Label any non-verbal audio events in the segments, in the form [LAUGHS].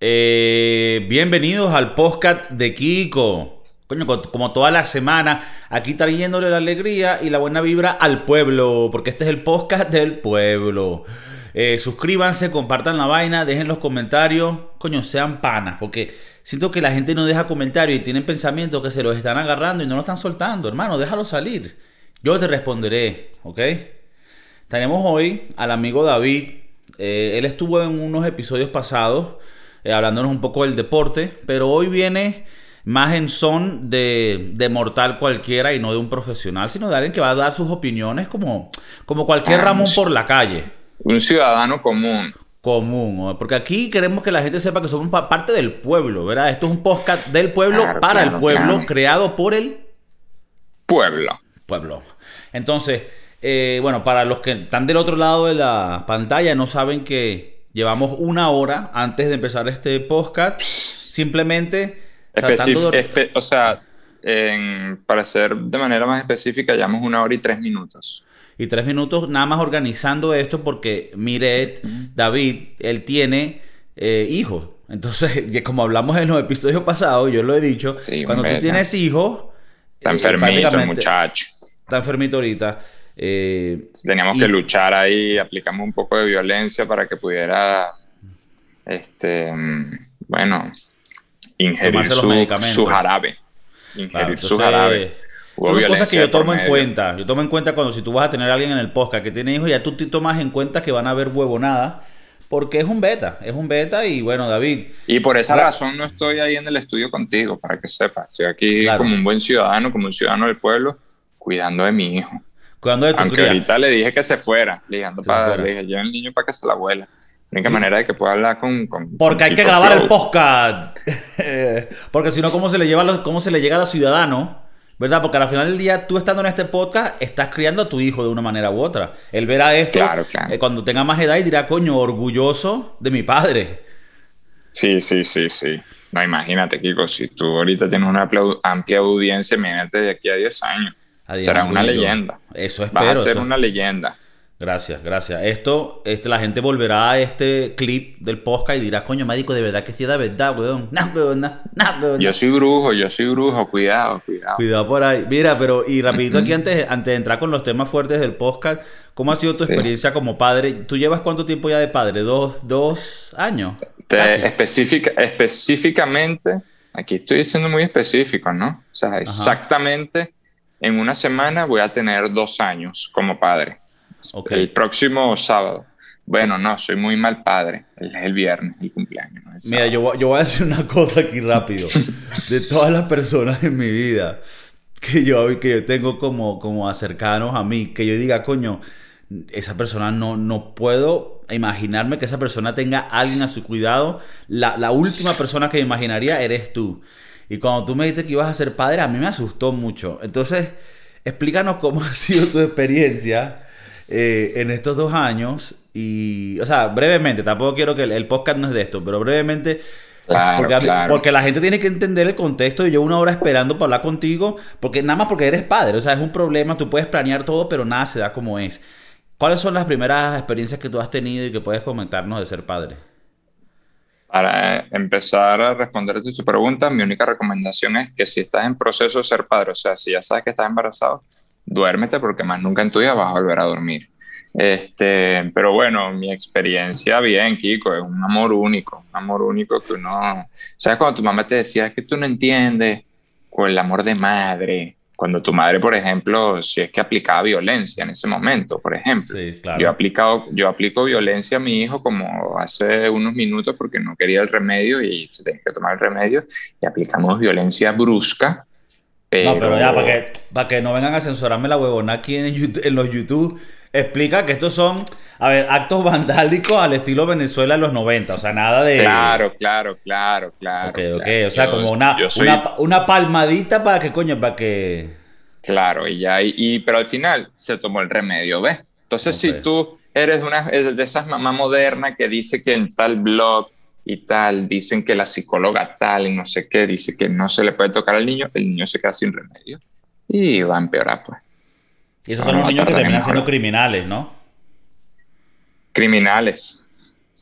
Eh, bienvenidos al podcast de Kiko. Coño, como toda la semana, aquí trayéndole la alegría y la buena vibra al pueblo, porque este es el podcast del pueblo. Eh, suscríbanse, compartan la vaina, dejen los comentarios. Coño, sean panas, porque siento que la gente no deja comentarios y tienen pensamientos que se los están agarrando y no lo están soltando. Hermano, déjalo salir. Yo te responderé, ¿ok? Tenemos hoy al amigo David. Eh, él estuvo en unos episodios pasados eh, hablándonos un poco del deporte, pero hoy viene más en son de, de, mortal cualquiera y no de un profesional, sino de alguien que va a dar sus opiniones como, como cualquier Ramón por la calle. Un ciudadano común. Común, porque aquí queremos que la gente sepa que somos parte del pueblo, ¿verdad? Esto es un podcast del pueblo para el pueblo, creado por el pueblo. Pueblo. Entonces, eh, bueno, para los que están del otro lado de la pantalla, no saben que Llevamos una hora antes de empezar este podcast. Simplemente. o sea, para ser de manera más específica, llevamos una hora y tres minutos. Y tres minutos nada más organizando esto porque Miret, David, él tiene eh, hijos. Entonces, [LAUGHS] como hablamos en los episodios pasados, yo lo he dicho, cuando tú tienes hijos... Está enfermito, muchacho. Está enfermito ahorita. Eh, Teníamos que luchar ahí, aplicamos un poco de violencia para que pudiera, este, bueno, ingerir su, jarabe. Ingerir su jarabe. son cosas que yo tomo en cuenta. Yo tomo en cuenta cuando si tú vas a tener a alguien en el podcast que tiene hijos, ya tú te tomas en cuenta que van a haber huevonadas. Porque es un beta, es un beta y bueno, David. Y por esa razón no estoy ahí en el estudio contigo, para que sepas. Estoy aquí como un buen ciudadano, como un ciudadano del pueblo, cuidando de mi hijo. Cuando de tu Aunque ahorita le dije que se fuera, le dije, para, le dije, lleva el niño para que se la abuela. La única manera de que pueda hablar con. Porque hay que grabar el podcast. [LAUGHS] Porque si no, ¿cómo se le lleva cómo se le llega a los ciudadanos? ¿Verdad? Porque al final del día, tú estando en este podcast, estás criando a tu hijo de una manera u otra. Él verá esto claro, claro. Eh, cuando tenga más edad y dirá, coño, orgulloso de mi padre. Sí, sí, sí, sí. No, imagínate, Kiko, si tú ahorita tienes una amplia audiencia, imagínate de aquí a 10 años. Será una leyenda. Eso espero. Va a ser una leyenda. Gracias, gracias. Esto, este, la gente volverá a este clip del podcast y dirá, coño, médico, de verdad que sí da verdad, weón. [LAUGHS] No, weón, no, weón. Yo soy brujo, yo soy brujo, cuidado, cuidado. Cuidado por ahí. Mira, pero, y rapidito aquí antes, antes de entrar con los temas fuertes del podcast, ¿cómo ha sido tu experiencia como padre? ¿Tú llevas cuánto tiempo ya de padre? ¿Dos, dos años? específica, específicamente, aquí estoy siendo muy específico, ¿no? O sea, exactamente en una semana voy a tener dos años como padre. El próximo sábado. Bueno, no, soy muy mal padre. Es el viernes, el cumpleaños. Mira, yo, yo, voy a decir una cosa aquí rápido. [LAUGHS] de todas las personas en mi vida que yo, que yo tengo como, como cercanos a mí, que yo diga, coño, esa persona no, no puedo imaginarme que esa persona tenga alguien a su cuidado. La, la última persona que me imaginaría eres tú. Y cuando tú me dijiste que ibas a ser padre, a mí me asustó mucho. Entonces, explícanos cómo [LAUGHS] ha sido tu experiencia eh, en estos dos años. Y, o sea, brevemente, tampoco quiero que el, podcast no es de esto, pero brevemente. porque, porque, la gente tiene que entender el contexto y yo una hora esperando para hablar contigo, porque nada más porque eres padre, o sea, es un problema, tú puedes planear todo, pero nada se da como es. ¿Cuáles son las primeras experiencias que tú has tenido y que puedes comentarnos de ser padre? Para empezar a responder a tu pregunta, mi única recomendación es que si estás en proceso de ser padre, o sea, si ya sabes que estás embarazado, duérmete porque más nunca en tu vida vas a volver a dormir. Este, pero bueno, mi experiencia bien, Kiko, es un amor único, un amor único que uno, ¿sabes? Cuando tu mamá te decía que tú no entiendes con el amor de madre, cuando tu madre, por ejemplo, si es que aplicaba violencia en ese momento, por ejemplo. yo, he aplicado, yo aplico violencia a mi hijo como hace unos minutos porque no quería el remedio y se tenía que tomar el remedio y aplicamos violencia brusca. Pero... No, pero ya, para que, para que no vengan a censurarme la huevona aquí en, en los YouTube, explica que estos son, a ver, actos vandálicos al estilo Venezuela en los 90, o sea, nada de... Claro, claro, claro, claro. Ok, ok, o sea, como una, una, palmadita para que, coño, para que... Claro, y ya, y, pero al final se tomó el remedio, ¿ves? Entonces, si tú eres una de esas mamás modernas que dice que en tal blog y tal, dicen que la psicóloga tal y no sé qué, dice que no se le puede tocar al niño, el niño se queda sin remedio y va a empeorar, pues. Y esos son los niños que terminan siendo criminales, ¿no? Criminales.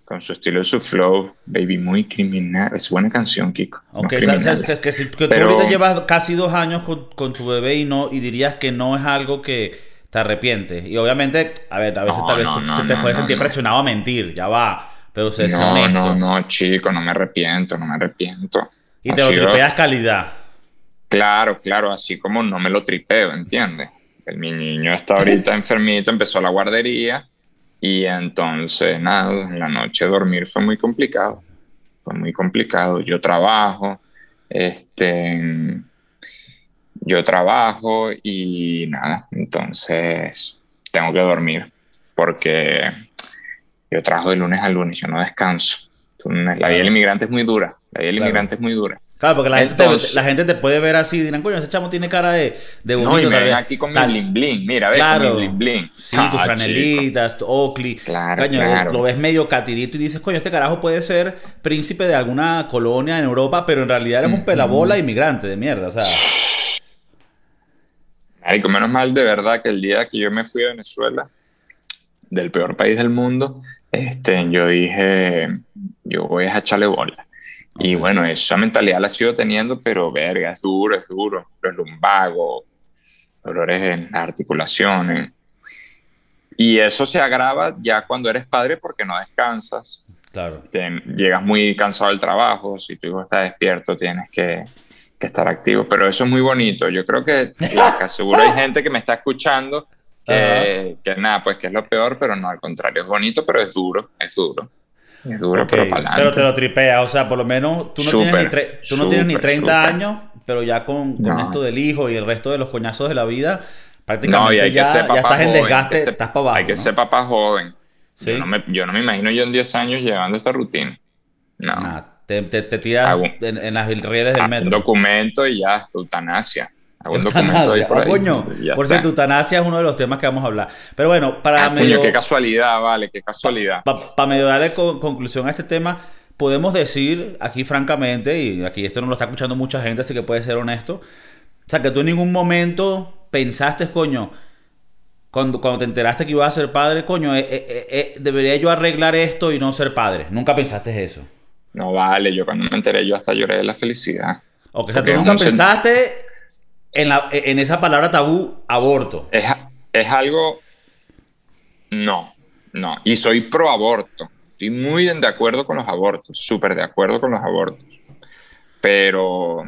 con su estilo y su flow, baby, muy criminal. Es buena canción, Kiko. Ok, que, que, tú ahorita llevas casi dos años con, con, tu bebé y no y dirías que no es algo que te arrepientes. Y obviamente, a ver, a veces tal vez se te puede sentir presionado a mentir, ya va. Pero se no, honesto. no, no, chico, no me arrepiento, no me arrepiento. Y te lo tripeas calidad. Claro, claro, así como no me lo tripeo, ¿entiendes? Mi niño está ahorita [LAUGHS] enfermito, empezó la guardería y entonces, nada, en la noche dormir fue muy complicado. Fue muy complicado. Yo trabajo, este, yo trabajo y nada, entonces tengo que dormir porque yo trabajo de lunes a lunes, yo no descanso. La vida del inmigrante es muy dura, la vida del inmigrante es muy dura. Claro, porque la, gente te, la, gente te, puede ver así y dirán, coño, ese chamo tiene cara de, de bonito. No, y me ven aquí con mi bling bling, mira, ves claro, con mi bling bling. Sí, tus franelitas, tu Oakley. Claro, claro. Lo ves medio catirito y dices, coño, este carajo puede ser príncipe de alguna colonia en Europa, pero en realidad eres un pelabola inmigrante de mierda, o sea... Marico, menos mal de verdad que el día que yo me fui a Venezuela, del peor país del mundo, este, yo dije, yo voy a echarle bola. Y bueno, esa mentalidad la sigo teniendo, pero verga, es duro, es duro. Los lumbagos, dolores en las articulaciones. Y eso se agrava ya cuando eres padre porque no descansas. Claro. llegas muy cansado del trabajo, si tu hijo está despierto tienes que, que estar activo. Pero eso es muy bonito. Yo creo que, que seguro hay gente que me está escuchando que, que, nada, pues que es lo peor, pero no, al contrario, es bonito, pero es duro, es duro. Es duro, pero para Pero te lo tripea, o sea, por lo menos tú no tienes ni, tú no tienes ni 30 años, pero ya con, con esto del hijo y el resto de los coñazos de la vida, prácticamente ya, ya, estás en desgaste, estás para abajo. Hay que ser papá joven. Yo, no me, yo no me imagino yo en 10 años llevando esta rutina. No. te, te, tiras en, las rieles del metro. Un documento y ya, eutanasia. Por, coño, [LAUGHS] por cierto, eutanasia es uno de los temas que vamos a hablar. Pero bueno, para ah, medio... qué casualidad, vale, qué casualidad. Para medio darle conclusión a este tema, podemos decir aquí francamente, y aquí esto no lo está escuchando mucha gente, así que puede ser honesto, o sea, que tú en ningún momento pensaste, coño, cuando, cuando te enteraste que ibas a ser padre, coño, eh, eh, eh, debería yo arreglar esto y no ser padre. Nunca pensaste eso. No vale, yo cuando me enteré yo hasta lloré de la felicidad. O sea, tú nunca pensaste en, la, en esa palabra tabú, aborto. Es, es algo... No, no. Y soy pro aborto. Estoy muy de acuerdo con los abortos, súper de acuerdo con los abortos. Pero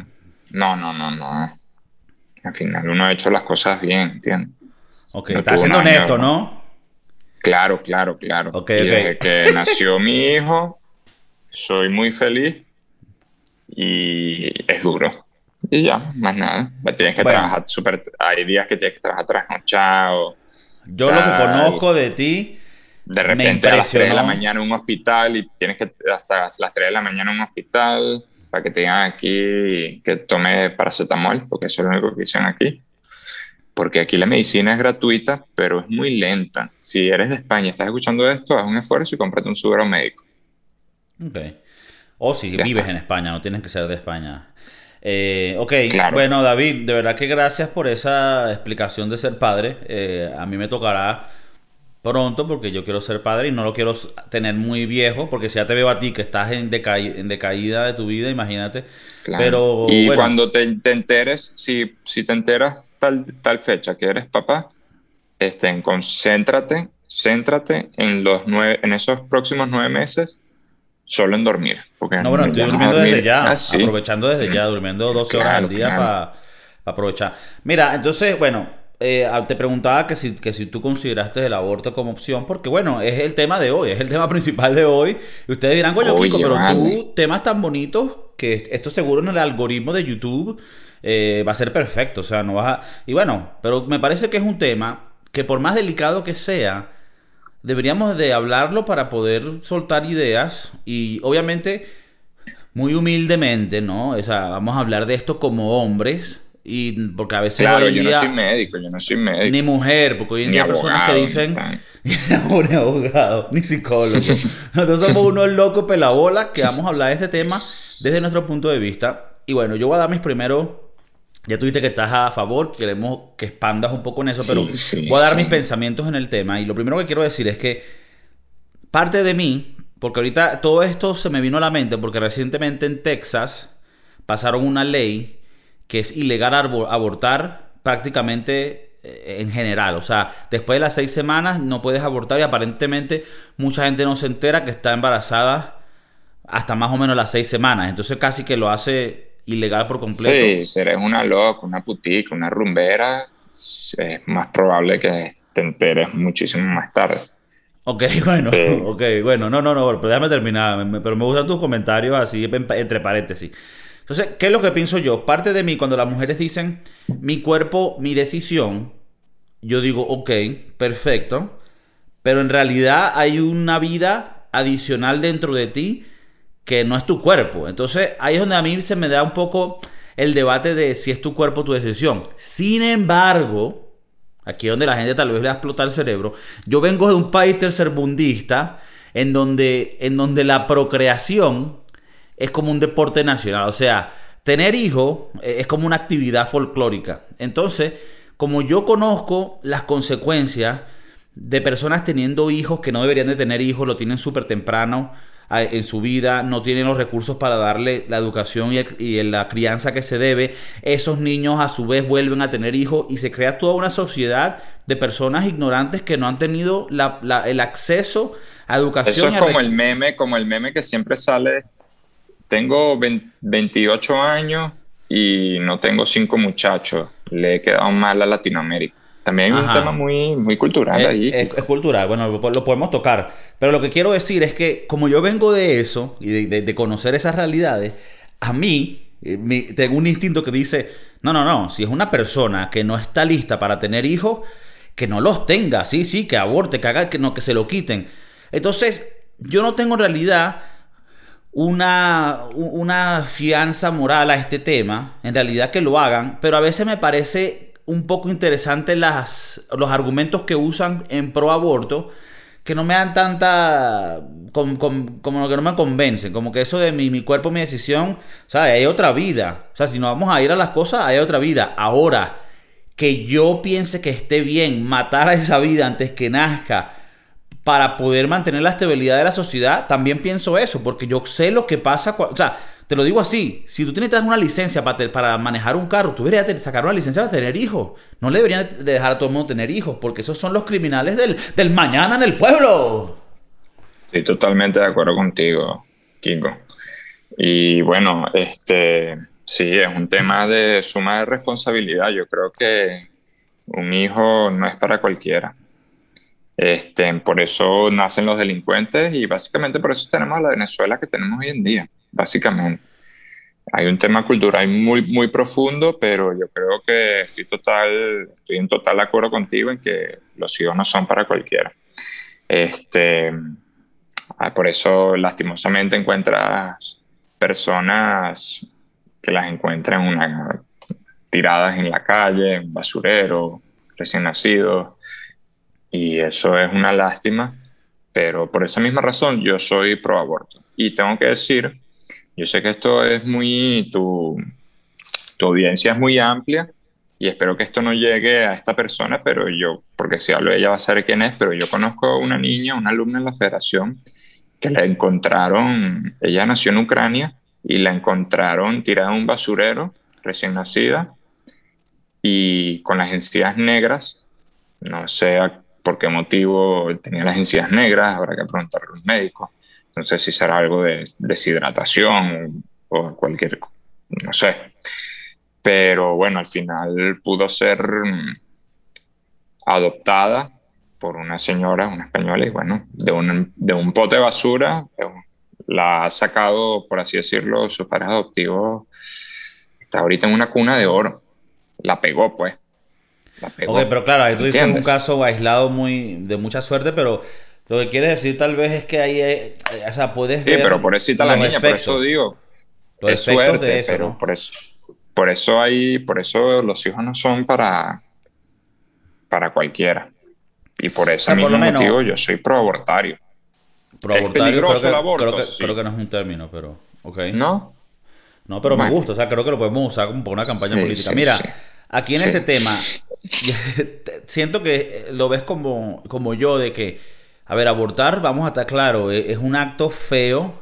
no, no, no, no. Al final uno ha hecho las cosas bien, ¿entiendes? Ok, está siendo honesto, ¿no? Claro, claro, claro. Okay, desde que [LAUGHS] nació mi hijo, soy muy feliz y es duro. Y ya, más nada. Tienes que trabajar súper. Hay días que tienes que trabajar trasnochado. Yo lo que conozco de ti. De repente a las 3 de la mañana en un hospital y tienes que hasta las 3 de la mañana en un hospital para que te digan aquí que tome paracetamol, porque eso es lo único que dicen aquí. Porque aquí la medicina es gratuita, pero es muy lenta. Si eres de España y estás escuchando esto, haz un esfuerzo y cómprate un seguro médico. Ok. O si vives en España, no tienes que ser de España. Eh, ok, bueno David, de verdad que gracias por esa explicación de ser padre. Eh, a mí me tocará pronto porque yo quiero ser padre y no lo quiero tener muy viejo porque si ya te veo a ti que estás en, en decaída de tu vida, imagínate. Pero, y cuando te, enteres, si, si te enteras tal, tal fecha que eres papá, este, concéntrate, céntrate en, los nueve, en esos próximos nueve meses solo en dormir. Porque no, bueno, estoy durmiendo desde ya, ah, aprovechando desde ya, durmiendo 12 horas al día para aprovechar. Mira, entonces, bueno, eh, te preguntaba que si, que si tú consideraste el aborto como opción, porque bueno, es el tema de hoy, es el tema [LAUGHS] principal de hoy. Y ustedes dirán, coño, Kiko, pero tú, temas tan bonitos que esto seguro en el algoritmo de YouTube eh, va a ser perfecto. O sea, no vas a. Y bueno, pero me parece que es un tema que por más delicado que sea, deberíamos de hablarlo para poder soltar ideas y obviamente muy humildemente, ¿no? O sea, vamos a hablar de esto como hombres y porque a veces claro, yo no soy médico, yo no soy médico. Ni mujer, porque hoy en día hay personas que dicen ni [LAUGHS] abogado, ni psicólogo. [LAUGHS] Nosotros somos unos locos pelabolas que [LAUGHS] vamos a hablar de este tema desde nuestro punto de vista. Y bueno, yo voy a dar mis primeros ya tú dijiste que estás a favor, queremos que expandas un poco en eso, pero voy a dar mis pensamientos en el tema. Y lo primero que quiero decir es que parte de mí porque ahorita todo esto se me vino a la mente porque recientemente en Texas pasaron una ley que es ilegal abortar prácticamente eh, en general. O sea, después de las seis semanas no puedes abortar y aparentemente mucha gente no se entera que está embarazada hasta más o menos las seis semanas. Entonces casi que lo hace ilegal por completo. Sí, si eres una loca, una putica, una rumbera, es más probable que te enteres muchísimo más tarde. Ok, [LAUGHS] bueno, ok, bueno, no, no, no, pero déjame terminar, pero me gustan tus comentarios así entre paréntesis. Entonces, ¿qué es lo que pienso yo? Parte de mí, cuando las mujeres dicen mi cuerpo, mi decisión, yo digo, ok, perfecto, pero en realidad hay una vida adicional dentro de ti que no es tu cuerpo. Entonces, ahí es donde a mí se me da un poco el debate de si es tu cuerpo tu decisión. Sin embargo, Aquí es donde la gente tal vez le va a explotar el cerebro. Yo vengo de un país tercerbundista en donde, en donde la procreación es como un deporte nacional. O sea, tener hijos es como una actividad folclórica. Entonces, como yo conozco las consecuencias de personas teniendo hijos que no deberían de tener hijos, lo tienen súper temprano, en su vida, no tienen los recursos para darle la educación y, la crianza que se debe. Esos niños a su vez vuelven a tener hijos y se crea toda una sociedad de personas ignorantes que no han tenido el acceso a educación. Eso es como el meme, como el meme que siempre sale. Tengo 28 años y no tengo cinco muchachos. Le he quedado mal a Latinoamérica. También hay un tema muy, muy cultural ahí. Es, cultural, bueno, lo, podemos tocar. Pero lo que quiero decir es que como yo vengo de eso y de, conocer esas realidades, a mí eh, tengo un instinto que dice, no, no, no, si es una persona que no está lista para tener hijos, que no los tenga, sí, sí, que aborte, que haga, que no, que se lo quiten. Entonces, yo no tengo en realidad una, una fianza moral a este tema, en realidad que lo hagan, pero a veces me parece un poco interesante las, los argumentos que usan en pro aborto que no me dan tanta. como que no me convencen. Como que eso de mi, mi cuerpo, mi decisión. O hay otra vida. O sea, si no vamos a ir a las cosas, hay otra vida. Ahora, que yo piense que esté bien matar a esa vida antes que nazca para poder mantener la estabilidad de la sociedad, también pienso eso. Porque yo sé lo que pasa. O sea, te lo digo así, si tú tienes una licencia para, para manejar un carro, tú deberías sacar una licencia para tener hijos. No le deberían dejar a todo el mundo tener hijos, porque esos son los criminales del, mañana en el pueblo. Estoy totalmente de acuerdo contigo, Kiko. Y bueno, este sí, es un tema de suma de responsabilidad. Yo creo que un hijo no es para cualquiera. Este, por eso nacen los delincuentes y básicamente por eso tenemos a la Venezuela que tenemos hoy en día básicamente. Hay un tema cultural muy, muy profundo, pero yo creo que estoy, total, estoy en total acuerdo contigo en que los hijos no son para cualquiera. Este, ah, por eso, lastimosamente, encuentras personas que las encuentran una, tiradas en la calle, en basurero, recién nacidos, y eso es una lástima, pero por esa misma razón yo soy pro aborto. Y tengo que decir yo sé que esto es muy, tu, tu audiencia es muy amplia y espero que esto no llegue a esta persona, pero yo, porque si hablo ella va a saber quién es, pero yo conozco a una niña, una alumna en la federación, que la encontraron, ella nació en Ucrania y la encontraron tirada en un basurero, recién nacida, y con las encías negras, no sé por qué motivo tenía las encías negras, habrá que preguntarle a los médicos, no sé si será algo de deshidratación o cualquier, no sé. Pero bueno, al final pudo ser mm, adoptada por una señora, una española, y bueno, de un, de un pote de basura, la ha sacado, por así decirlo, sus padres adoptivos. Está ahorita en una cuna de oro. La pegó, pues. La pegó. Ok, pero claro, ahí tú dices un caso aislado muy de mucha suerte, pero lo que quieres decir tal vez es que ahí, eh, o sea, puedes sí, pero por eso está la niña, por eso digo, los es suerte, de eso, pero por eso, por eso hay, por eso los hijos no son para, para cualquiera. Y por ese mismo motivo yo soy pro-abortario. Pro-abortario creo, creo, que, creo que no es un término, pero, ok. ¿No? No, pero me gusta, o sea, creo que lo podemos usar como para una campaña política. Mira, aquí en este tema, [LAUGHS] [LAUGHS] siento que lo ves como, como yo, de que A ver, abortar, vamos a estar claro, e, es, un acto feo,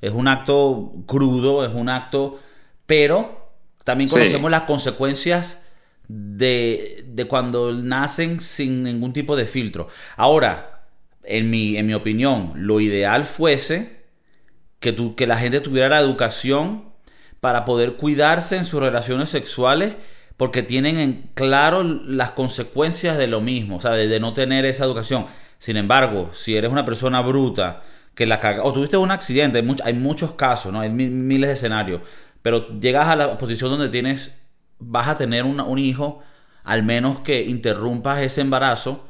es un acto crudo, es un acto, pero también conocemos las consecuencias de, de, cuando nacen sin ningún tipo de filtro. Ahora, en mi, en mi opinión, lo ideal fuese que, tu, que la gente tuviera la educación para poder cuidarse en sus relaciones sexuales porque tienen en claro las consecuencias de lo mismo, o sea, de, no tener esa educación. Sin embargo, si eres una persona bruta que la caga, o tuviste un accidente, hay, hay muchos casos, ¿no? Hay miles de escenarios, pero llegas a la posición donde tienes, vas a tener un hijo, al menos que interrumpas ese embarazo,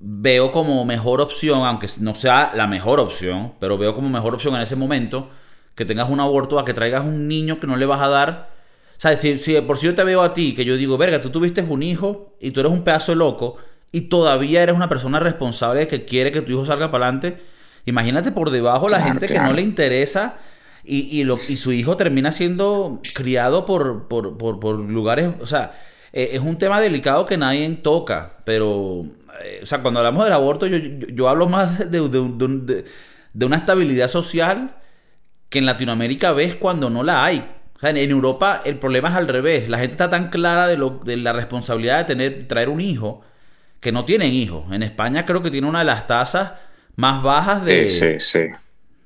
veo como mejor opción, aunque no sea la mejor opción, pero veo como mejor opción en ese momento que tengas un aborto a que traigas un niño que no le vas a dar o sea, si, por si yo te veo a ti, que yo digo, verga, tú tuviste un hijo y tú eres un pedazo loco y todavía eres una persona responsable que quiere que tu hijo salga para adelante, imagínate por debajo la gente que no le interesa y, lo, y, su hijo termina siendo criado por, por, lugares, o sea, eh, es un tema delicado que nadie toca, pero, eh, o sea, cuando hablamos del aborto, yo, yo, hablo más de, de, de, una estabilidad social que en Latinoamérica ves cuando no la hay en Europa el problema es al revés. La gente está tan clara de, lo, de la responsabilidad de tener, traer un hijo que no tienen hijos. En España creo que tiene una de las tasas más bajas de,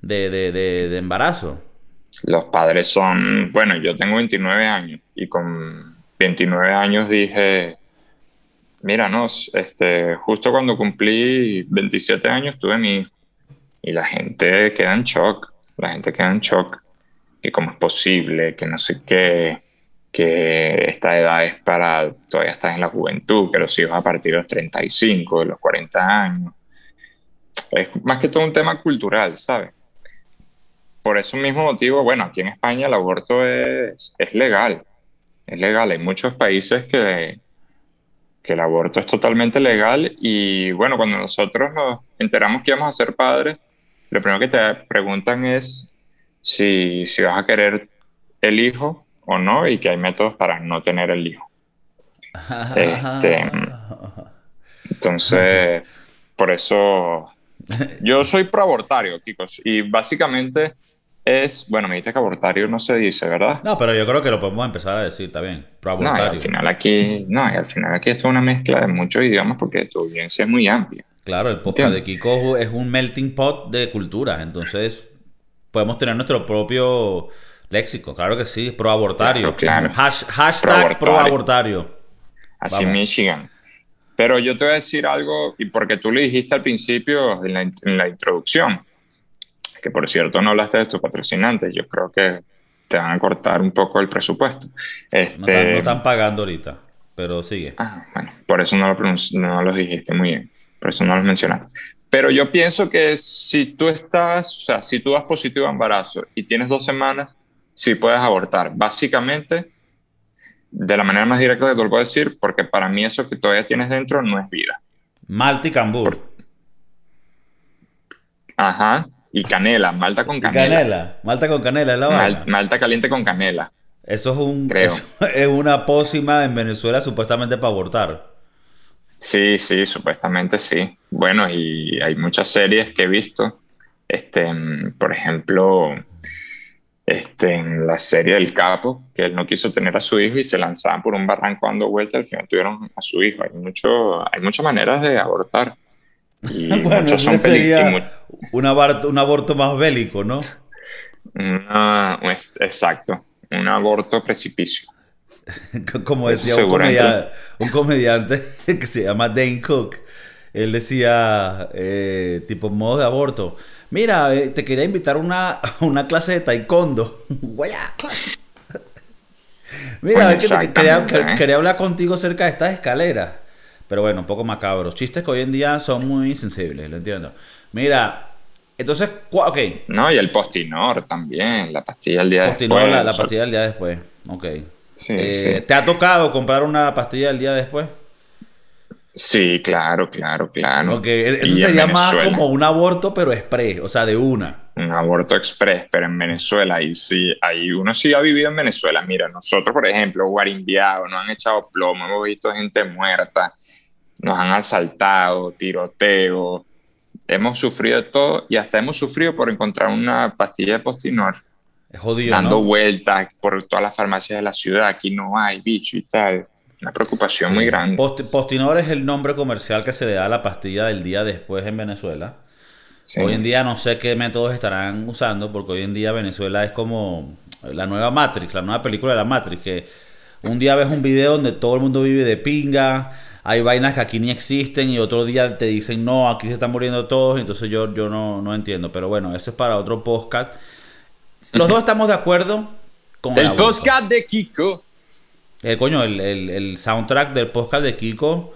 de, de, de, embarazo. Los padres son, bueno, yo tengo 29 años y con 29 años dije, mira, no, este, justo cuando cumplí 27 años tuve mi hijo y la gente queda en shock, la gente queda en shock que cómo es posible, que no sé qué, que esta edad es para, todavía estás en la juventud, que los hijos a partir de los 35, de los 40 años. Es más que todo un tema cultural, ¿sabes? Por ese mismo motivo, bueno, aquí en España el aborto es, es legal, es legal. Hay muchos países que, que el aborto es totalmente legal y bueno, cuando nosotros nos enteramos que íbamos a ser padres, lo primero que te preguntan es si, si vas a querer el hijo o no y que hay métodos para no tener el hijo. Este, entonces, por eso yo soy proabortario, chicos, y básicamente es, bueno, me dijiste que abortario no se dice, ¿verdad? No, pero yo creo que lo podemos empezar a decir también, proabortario. No, al final aquí, no, y al final aquí esto es una mezcla de muchos idiomas porque tu audiencia es muy amplia. Claro, el podcast de Kiko es un melting pot de cultura, entonces podemos tener nuestro propio léxico, claro que sí, proabortario. Claro, hashtag proabortario. Así Michigan. Pero yo te voy a decir algo, y porque tú le dijiste al principio, en la, introducción, que por cierto no hablaste de tus patrocinantes, yo creo que te van a cortar un poco el presupuesto. Este, no, están, pagando ahorita, pero sigue. Ah, bueno, por eso no lo, no lo dijiste muy bien, por eso no los mencionaste. Pero yo pienso que si tú estás, o sea, si tú das positivo a embarazo y tienes dos semanas, sí puedes abortar. Básicamente, de la manera más directa que te lo puedo decir, porque para mí eso que todavía tienes dentro no es vida. Malta y cambur. Ajá. Y canela, malta con canela. canela, malta con canela es la Malta caliente con canela. Eso es un [LAUGHS] es una pócima en Venezuela supuestamente para abortar. Sí, sí, supuestamente sí. Bueno, y hay muchas series que he visto. Este, por ejemplo, este, en la serie del Capo, que él no quiso tener a su hijo y se lanzaban por un barranco dando vueltas, al final tuvieron a su hijo. Hay, mucho, hay muchas maneras de abortar. Y [LAUGHS] muchos son sería un, aborto, un aborto más bélico, ¿no? exacto, un aborto precipicio. [LAUGHS] Como decía un, comediante, [LAUGHS] que se llama Dane Cook, él decía, eh, tipo modo de aborto, mira, eh, te quería invitar a una, [LAUGHS] una clase de taekwondo. [LAUGHS] mira, quería, hablar contigo cerca de estas escaleras. Pero bueno, un poco macabros. Chistes que hoy en día son muy sensibles, lo entiendo. Mira, entonces, ok. No, y el postinor también, la pastilla del día después. La, la pastilla del día después, ok. Eh, ¿Te ha tocado comprar una pastilla el día después? Sí, claro, claro, claro. Ok, e-, eso sería más como un aborto, pero express, o sea, de una. Un aborto express, pero en Venezuela, y sí, ahí uno sí ha vivido en Venezuela. Mira, nosotros, por ejemplo, guarimbiados, nos han echado plomo, hemos visto gente muerta, nos han asaltado, tiroteo, hemos sufrido de todo y hasta hemos sufrido por encontrar una pastilla de postinor. Es jodido, Dando ¿no? vueltas por todas las farmacias de la ciudad. Aquí no hay bicho y tal. Una preocupación muy grande. Post- Postinor es el nombre comercial que se le da a la pastilla del día después en Venezuela. Sí. Hoy en día no sé qué métodos estarán usando, porque hoy en día Venezuela es como la nueva Matrix, la nueva película de la Matrix, que un día ves un video donde todo el mundo vive de pinga, hay vainas que aquí ni existen y otro día te dicen, no, aquí se están muriendo todos, entonces yo, yo no, no entiendo, pero bueno, eso es para otro podcast. Los [LAUGHS] dos estamos de acuerdo con El aborto. podcast de Kiko. Eh, coño, el, el- el soundtrack del podcast de Kiko,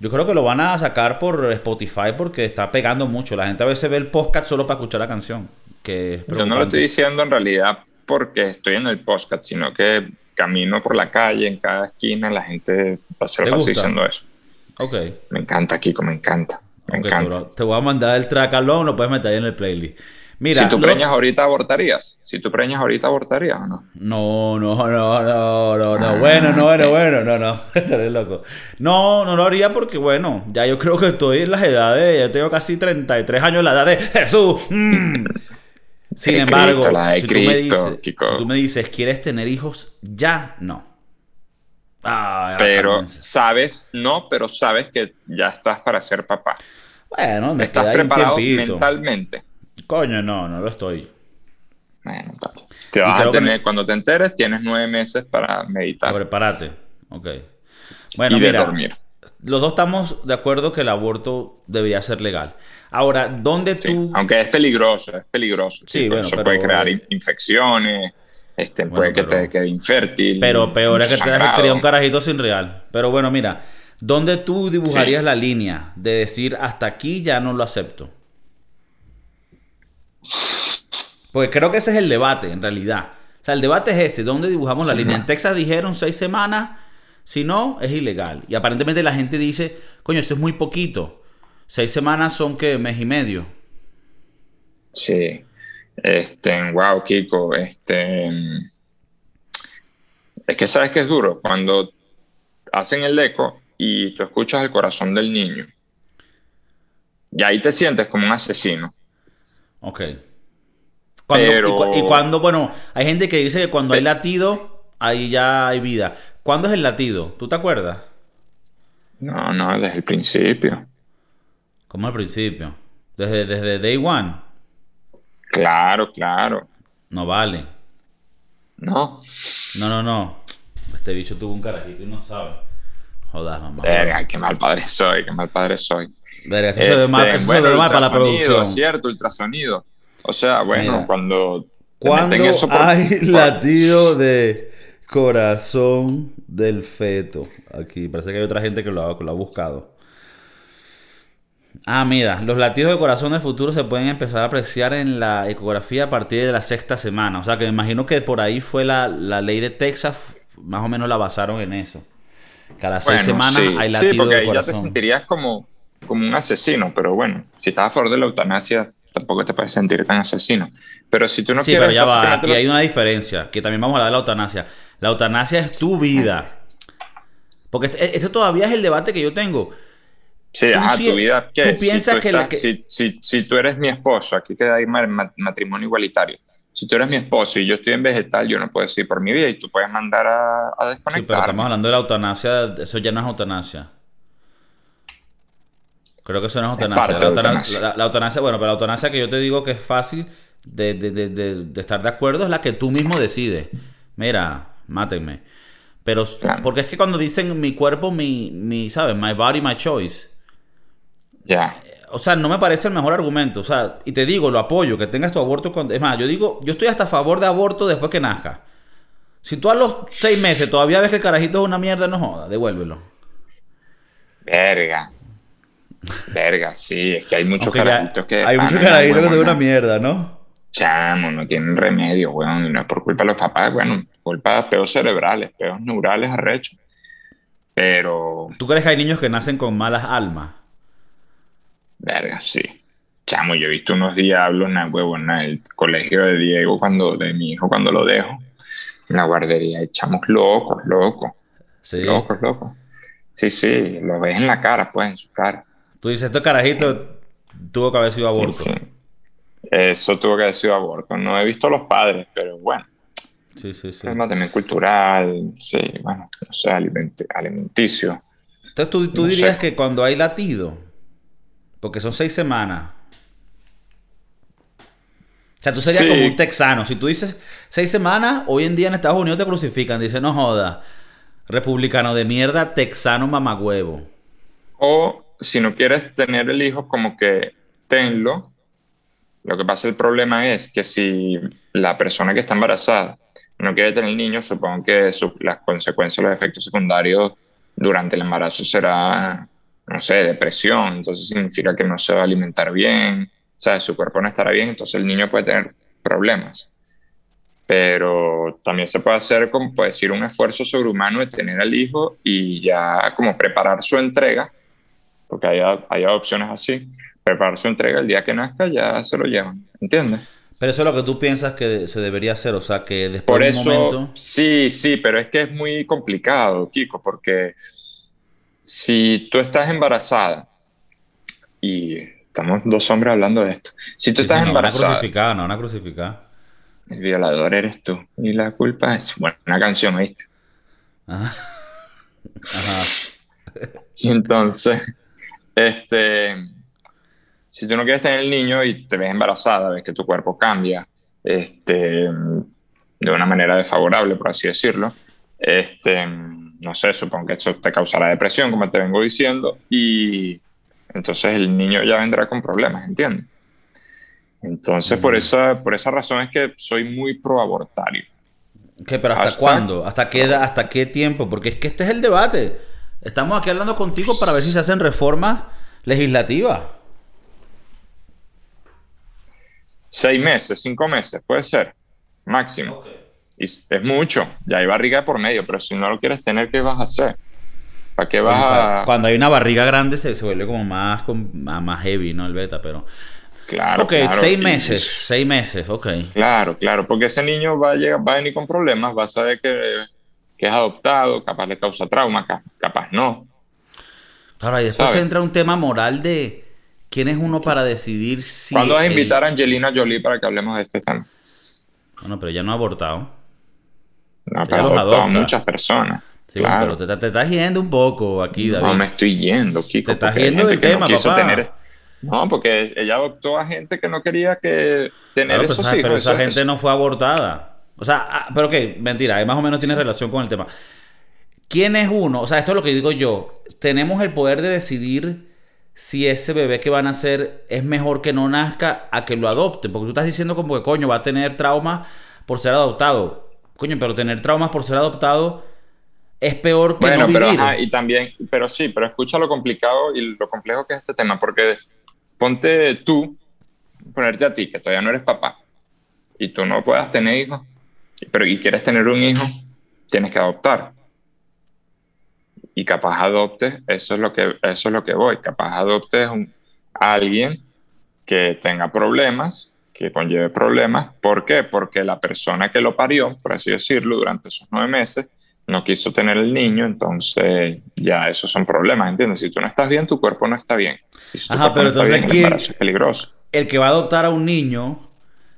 yo creo que lo van a sacar por Spotify porque está pegando mucho. La gente a veces ve el podcast solo para escuchar la canción. Que es Yo no lo estoy diciendo en realidad porque estoy en el podcast, sino que camino por la calle, en cada esquina, la gente se ¿Te lo pasa diciendo eso. Ok. Me encanta, Kiko, me encanta. Me encanta. Te voy a mandar el track alone, lo puedes meter ahí en el playlist. Mira, si tú lo- preñas ahorita, abortarías. Si tú preñas ahorita, abortarías o no. No, no, no, no, no, no. Ah, Bueno, no, bueno, bueno, no, no. [LAUGHS] Estaré loco. No, no lo haría porque, bueno, ya yo creo que estoy en las edades, ya tengo casi 33 años, la edad de Jesús. Mm. [LAUGHS] Sin embargo, Cristo, la de si, tú me Cristo, dices, Kiko. si tú me dices, ¿quieres tener hijos? Ya, no. Ah, Pero sabes, no, pero sabes que ya estás para ser papá. bueno, me Estás preparado mentalmente. Coño, no, no lo estoy. Bueno. Te vas a tener, cuando te enteres, tienes nueve meses para meditar Prepárate. Ok. Bueno, y de mira, dormir. los dos estamos de acuerdo que el aborto debería ser legal. Ahora, ¿dónde Sí, tú... Aunque es peligroso, es peligroso. Sí, Sí, bueno, eso pero- puede crear in- infecciones, este, Bueno, puede que pero- te quede infértil. Pero peor es que te hayas un carajito sin real. Pero bueno, mira, ¿dónde tú dibujarías la línea de decir hasta aquí ya no lo acepto? Porque creo que ese es el debate, en realidad. O sea, el debate es ese, ¿dónde dibujamos la línea? En Texas dijeron seis semanas, si no, es ilegal. Y aparentemente la gente dice, coño, esto es muy poquito. Seis semanas son que mes y medio. Sí. Este, wow, Kiko, este. Es que sabes que es duro cuando hacen el eco y tú escuchas el corazón del niño. Y ahí te sientes como un asesino. Ok. Cuando, Pero- y, cu- y cuando, bueno, hay gente que dice que cuando hay latido, ahí ya hay vida. ¿Cuándo es el latido? ¿Tú te acuerdas? No, no, desde el principio. Como al principio. Desde, desde day one. Claro, claro. No vale. No. No, no, no. Este bicho tuvo un carajito y no sabe. Jodas, mamá. Verga, qué mal padre soy, qué mal padre soy. Verga, eso se ve mal, Este, se ve mal para la producción. cierto, ultrasonido. O sea, bueno, Mira. cuando te ¿Cuándo meten eso por- hay [LAUGHS] por- latido de corazón del feto? Aquí, parece que hay otra gente que lo ha, que lo ha buscado. Ah, mira, los latidos de corazón del futuro se pueden empezar a apreciar en la ecografía a partir de la sexta semana. O sea, que me imagino que por ahí fue la, la ley de Texas, más o menos la basaron en eso. Que a las seis semanas sí, hay sí, latido porque de ahí ya te corazón. sentirías como, como un asesino, pero bueno, si estás a favor de la eutanasia, tampoco te puedes sentir tan asesino. Pero si tú no sí, quieres... pero ya va, aquí lo- hay una diferencia, que también vamos a hablar de la eutanasia. La eutanasia es tu vida. Porque este, este todavía es el debate que yo tengo. Sí, tú ajá, sí- tu vida, ¿qué? tú piensas si, tú que la que- si, si- si tú eres mi esposo, aquí queda ahí ma- ma- matrimonio igualitario. Si tú eres mi esposo y yo estoy en vegetal, yo no puedo decir por mi vida y tú puedes mandar a, a Sí, desconectar. pero estamos hablando de la eutanasia, eso ya no es eutanasia. Creo que eso no es eutanasia. La, eutanasia. la- la eutanasia, bueno, pero la eutanasia que yo te digo que es fácil de, de- de- estar de acuerdo es la que tú mismo decides. Mira, mátenme. Pero, Claro. porque es que cuando dicen mi cuerpo, mi, mi, ¿sabes? My body, my choice. Ya. O sea, no me parece el mejor argumento. O sea, y te digo, lo apoyo, que tengas tu aborto. Con... Es más, yo digo, yo estoy hasta a favor de aborto después que nazca. Si tú a los seis meses todavía ves que el carajito es una mierda, no joda, devuélvelo. Verga. Verga, sí, es que hay muchos carajitos que. hay muchos carajitos que son una mierda, ¿no? Chamo, no tienen remedio, weón. Y no es por culpa de los papás, bueno, culpa de peos cerebrales, peos neurales arrechos. Pero, ¿Tú crees que hay niños que nacen con malas almas? verga, sí. Chamo, yo he visto unos diablos, na huevona, el colegio de Diego, cuando, de mi hijo, cuando lo dejo, en la guardería, y chamos locos, locos, Sí. locos, locos. Sí, sí, lo ves en la cara, pues, en su cara. Tú dices, estos carajitos tuvo que haber sido aborto. Eso tuvo que haber sido aborto. No he visto a los padres, pero bueno. Sí, sí, sí. Tema también cultural, sí, bueno, no sé, alimenticio. Entonces tú, tú dirías que cuando hay latido, porque son seis semanas. O sea, tú serías como un texano. Si tú dices seis semanas, hoy en día en Estados Unidos te crucifican. Dice, no joda. Republicano de mierda, texano mamagüevo. O si no quieres tener el hijo, como que tenlo. Lo que pasa, el problema es que si la persona que está embarazada no quiere tener el niño, supongo que las consecuencias, los efectos secundarios durante el embarazo será, no sé, depresión. Entonces significa que no se va a alimentar bien, sea, su cuerpo no estará bien, entonces el niño puede tener problemas pero también se puede hacer, como puede decir, un esfuerzo sobrehumano de tener al hijo y ya como preparar su entrega, porque hay, hay opciones así, preparar su entrega el día que nazca ya se lo llevan, ¿entiendes? Pero eso es lo que tú piensas que se debería hacer, o sea, que después de un momento... Sí, sí, pero es que es muy complicado, Kiko, porque si tú estás embarazada y estamos dos hombres hablando de esto, si tú estás embarazada... No, crucificada, no, una crucificada el violador eres tú. Y la culpa es, bueno, una canción, ¿viste? [LAUGHS] Ajá. Y [LAUGHS] entonces, este, si tú no quieres tener el niño y te ves embarazada, ves que tu cuerpo cambia, este, de una manera desfavorable, por así decirlo, este, no sé, supongo que eso te causará depresión, como te vengo diciendo, y entonces el niño ya vendrá con problemas, ¿entiendes? Entonces, por, esa, por esa razón es que soy muy pro-abortario. ¿Qué? ¿Pero hasta, cuándo? ¿Hasta qué, ¿Hasta qué tiempo? Porque es que este es el debate. Estamos aquí hablando contigo para ver si se hacen reformas legislativas. Seis meses, cinco meses, puede ser. Máximo. Y es mucho. Ya hay barriga por medio, pero si no lo quieres tener, ¿qué vas a hacer? ¿Para qué vas a...? Cuando hay una barriga grande se, se vuelve como más, más heavy, ¿no? El beta, pero... Claro. Ok, seis meses, seis meses, ok. Claro, claro, porque ese niño va a, llegar, va a venir con problemas, va a saber que, es adoptado, capaz le causa trauma, capaz no. Claro, y después entra un tema moral de quién es uno para decidir si. ¿Cuándo vas a invitar a Angelina Jolie para que hablemos de este tema? Bueno, pero ya no ha abortado. No, pero ha adoptado muchas personas. Sí, pero te, te, estás yendo un poco aquí, David. No me estoy yendo, Kiko. Te estás yendo del tema, papá. No, porque ella adoptó a gente que no quería que tener esos hijos. Pero esa gente no fue abortada. O sea, ah, pero que, mentira, más o menos tiene relación con el tema. ¿Quién es uno? O sea, esto es lo que digo yo. Tenemos el poder de decidir si ese bebé que van a nacer es mejor que no nazca a que lo adopten. Porque tú estás diciendo como que, coño, va a tener traumas por ser adoptado. Coño, pero tener traumas por ser adoptado es peor que no vivir. Pero, y también, pero sí, pero escucha lo complicado y lo complejo que es este tema, porque ponte tú, ponerte a ti, que todavía no eres papá, y tú no puedas tener hijos, pero y quieres tener un hijo, tienes que adoptar. Y capaz adoptes, eso es lo que, eso es lo que voy, capaz adoptes a alguien que tenga problemas, que conlleve problemas. ¿Por qué? Porque la persona que lo parió, por así decirlo, durante esos nueve meses, no quiso tener el niño, entonces ya esos son problemas, ¿entiendes? Si tú no estás bien, tu cuerpo no está bien. Ajá, pero entonces el es peligroso. El que va a adoptar a un niño,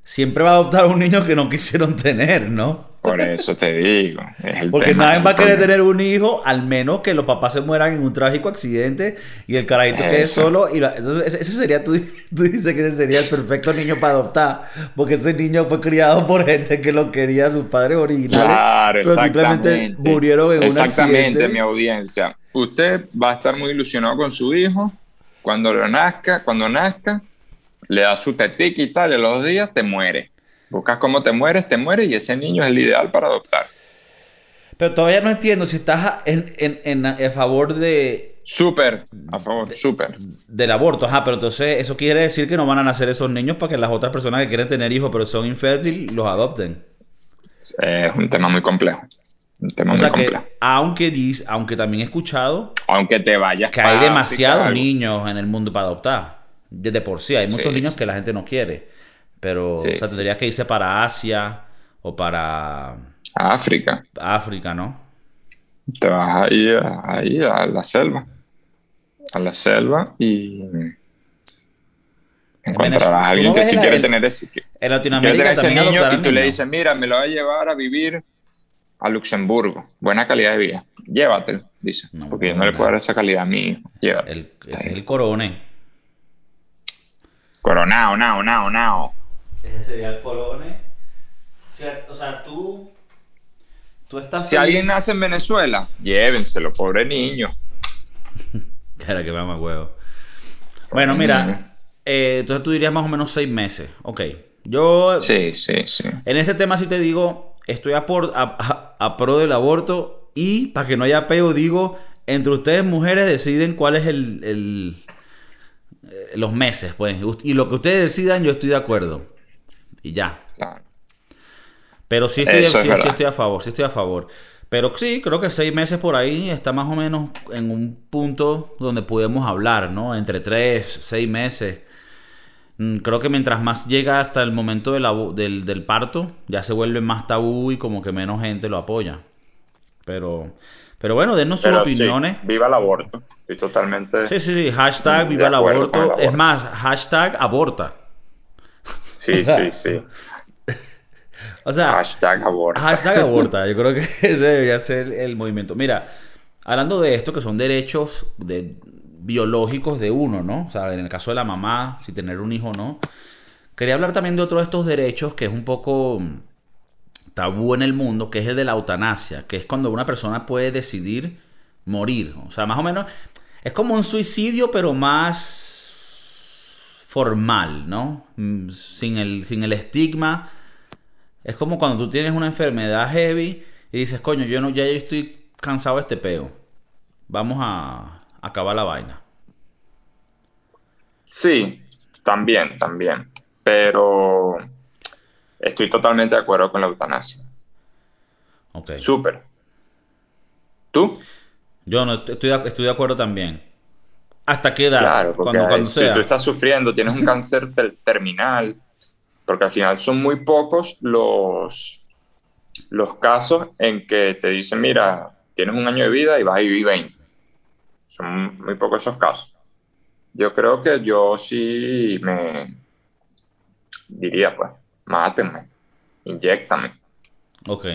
siempre va a adoptar a un niño que no quisieron tener, ¿no? Por eso te digo. Porque nadie va a querer tener un hijo, al menos que los papás se mueran en un trágico accidente y el carajito quede solo. Y entonces, ese sería, [LAUGHS] tú, dices que ese sería el perfecto niño para adoptar. Porque ese niño fue criado por gente que lo quería, sus padres originales. Claro, pero simplemente murieron en un accidente. Exactamente, mi audiencia. Usted va a estar muy ilusionado con su hijo. Cuando lo nazca, cuando nazca, le da su tetica y tal, y a los días te muere. Buscas cómo te mueres, te mueres y ese niño es el ideal para adoptar. Pero todavía no entiendo si estás en, en, a favor de... Súper, a favor, súper. Del aborto, ajá, pero entonces eso quiere decir que no van a nacer esos niños para que las otras personas que quieren tener hijos pero son infértiles los adopten. Es un tema muy complejo. Un tema muy complejo. aunque, aunque también he escuchado... Aunque te vayas Que hay demasiados niños en el mundo para adoptar. De por sí, hay muchos niños que la gente no quiere. Pero, o sea, tendrías que irse para Asia o para... África. África, ¿no? Te vas ahí, ahí a la selva. A la selva y... Encontrarás a alguien que sí quiere tener ese, en Latinoamérica ese niño y tú le dices, mira, me lo voy a llevar a vivir a Luxemburgo, buena calidad de vida, llévatelo, dice, porque yo no le puedo dar esa calidad a mi hijo, ese es el corone. Coronao, nao, nao, nao. Ese sería el corone. O sea, tú, tú estás... Si alguien nace en Venezuela, llévenselo, pobre niño. [LAUGHS] Cara, que más huevo. Bueno, mira, eh, entonces tú dirías más o menos seis meses. Ok. Yo. Sí, sí, sí. En ese tema sí te digo, estoy a, por, a, pro del aborto y para que no haya peo, digo, entre ustedes mujeres deciden cuál es el, eh, los meses, pues. Y lo que ustedes decidan, yo estoy de acuerdo. Y ya. Claro. Pero sí estoy, sí estoy a favor, sí estoy a favor. Pero sí, creo que seis meses por ahí está más o menos en un punto donde podemos hablar, ¿no? Entre tres, seis meses. Mm, creo que mientras más llega hasta el momento del, del, parto, ya se vuelve más tabú y como que menos gente lo apoya. Pero, pero bueno, denos sus opiniones. viva el aborto. Estoy totalmente. Sí, sí, sí. Hashtag viva el aborto. Es más, hashtag aborta. Sí, [LAUGHS] sí, sí. O sea, hashtag aborta. Hashtag aborta. Yo creo que [LAUGHS] [LAUGHS] ese debería ser el movimiento. Mira, hablando de esto, que son derechos de, biológicos de uno, ¿no? O sea, en el caso de la mamá, si tener un hijo o no. Quería hablar también de otro de estos derechos que es un poco tabú en el mundo, que es el de la eutanasia, que es cuando una persona puede decidir morir. O sea, más o menos es como un suicidio, pero más formal, ¿no? Mm, sin el, sin el estigma es como cuando tú tienes una enfermedad heavy y dices, coño, yo no, ya estoy cansado de este peo. Vamos a, acabar la vaina. Sí, también, también. Pero estoy totalmente de acuerdo con la eutanasia. Ok. Súper. ¿Tú? Yo no estoy de, estoy de acuerdo también. ¿Hasta qué edad? Claro, cuando, si tú estás sufriendo, tienes un [LAUGHS] cáncer terminal, porque al final son muy pocos los, los casos en que te dicen, mira, tienes un año de vida y vas a vivir 20. Son muy pocos esos casos. Yo creo que yo sí me diría, pues, mátenme, inyectame. Ok.